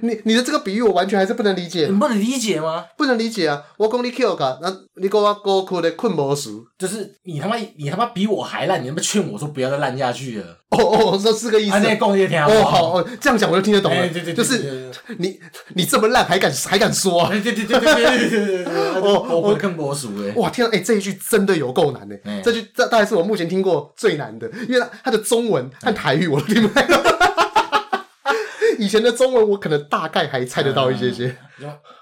你你的这个比喻我完全还是不能理解，你不能理解吗？不能理解啊！我讲你 kill 个，那你给我过苦的困魔术，就是你他妈你他妈比我还烂，你他妈劝我说不要再烂下去了。哦哦，说是个意思。那共一天哦，好，这样讲我就听得懂了。对对，就是你你这么烂还敢还敢说？对对对对对对对对。哦，困魔术哎，哇天啊！哎，这一句真的有够难的，这句这大概是我目前听过最难的，因为它的中文和台语我都听不太懂。以前的中文我可能大概还猜得到一些些，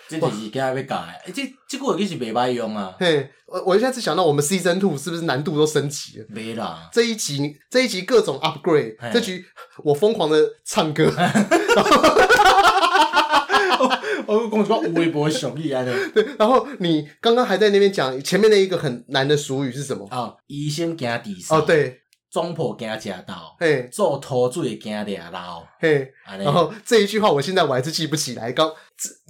这就是今日要教的，诶，这这个已经是袂歹用啊。嘿，我我现在只想到我们 Season Two 是不是难度都升级了？没啦，这一集这一集各种 upgrade，这局我疯狂的唱歌。我讲一个微博小艺安的。对，然后你刚刚还在那边讲前面那一个很难的俗语是什么？啊，医生惊地少。哦，对。总铺惊食到，嘿，做土水惊掠老，嘿，然后这一句话我现在我还是记不起来。刚，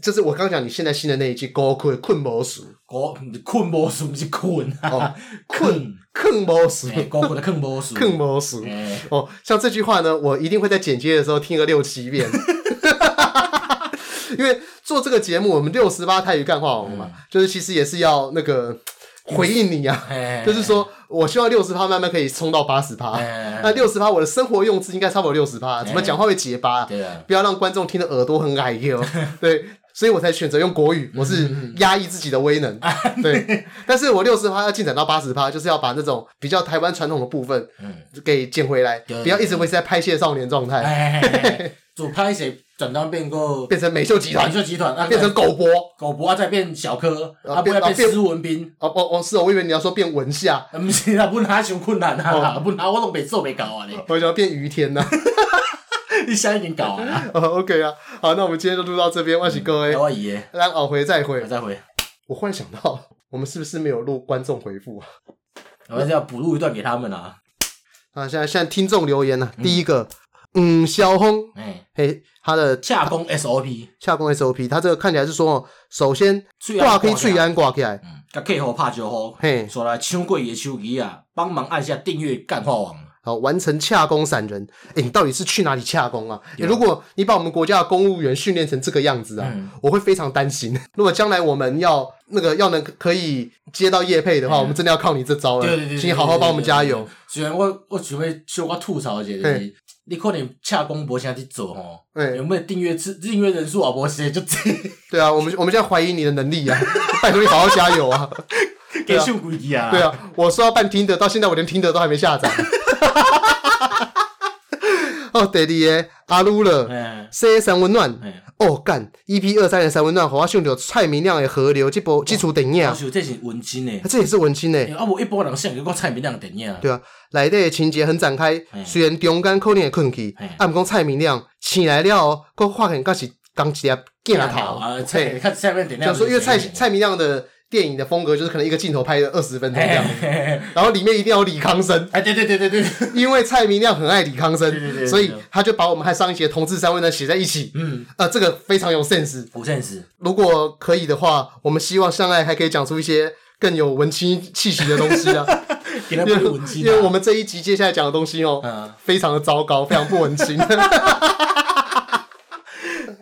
就是我刚讲你现在新的那一句，高困困无事，高困无事不是困，哦，困 困。无事，高困的困无事，困无事。哦，像这句话呢，我一定会在剪接的时候听个六七遍，因为做这个节目，我们六十八泰语干话王嘛，就是其实也是要那个。回应你啊，就是说我希望六十趴慢慢可以冲到八十趴。那六十趴我的生活用字应该差不多六十趴，怎么讲话会结巴？对啊，不要让观众听的耳朵很矮哟。对，所以我才选择用国语，我是压抑自己的威能。对，但是我六十趴要进展到八十趴，就是要把那种比较台湾传统的部分，给捡回来，不要一直维持在拍戏少年状态。主拍谁？转到变过，变成美秀集团，美秀集团啊，变成狗博，狗博啊，再变小柯，啊，不要变施文斌，哦哦哦，是哦，我以为你要说变文夏，不是啊，不拿太困难啊，不拿我都没做没搞啊你，我想要变于天呐，你现在已经搞完了，哦，OK 啊，好，那我们今天就录到这边，万喜各位，我爷，来懊悔再会，再回，我忽然想到，我们是不是没有录观众回复啊？我们要补录一段给他们啊，啊，现在现在听众留言呢，第一个。嗯，小红，哎，嘿，他的洽公 SOP，洽公 SOP，他这个看起来是说，首先挂可以最安挂起来，嗯，甲客户拍招呼，嘿，说来抢过伊的手机啊，帮忙按下订阅干话王，好，完成洽公散人，哎，你到底是去哪里洽公啊？如果你把我们国家的公务员训练成这个样子啊，我会非常担心。如果将来我们要那个要能可以接到业配的话，我们真的要靠你这招了，对对对请你好好帮我们加油。虽然我我只会说我吐槽一下。你可能洽公博先去做吼，有没有订阅次订阅人数啊？博些就这。对啊，我们我们现在怀疑你的能力啊！拜托你好好加油啊！给秀鬼机啊！对啊，我说要办听的，到现在我连听的都还没下载。哦，第二个阿鲁了，说三温暖。哦，干！EP 二三的三温暖，我想到蔡明亮的河流这部这出电影。这是文青诶，这也是文青诶。啊，无一般人想讲蔡明亮的电影。对啊，内底情节很展开，虽然中间可能会困去，啊，毋讲蔡明亮醒来了，佫发现佮是刚一粒镜头。啊，蔡，看下面点亮。就说因为蔡蔡明亮的。电影的风格就是可能一个镜头拍了二十分钟这样，然后里面一定要有李康生。哎，对对对对对，因为蔡明亮很爱李康生，所以他就把我们和上一集的同志三位呢写在一起。嗯，呃，这个非常有 sense，有 sense。如果可以的话，我们希望相爱还可以讲出一些更有文青气息的东西啊。因为因为我们这一集接下来讲的东西哦，非常的糟糕，非常不文青。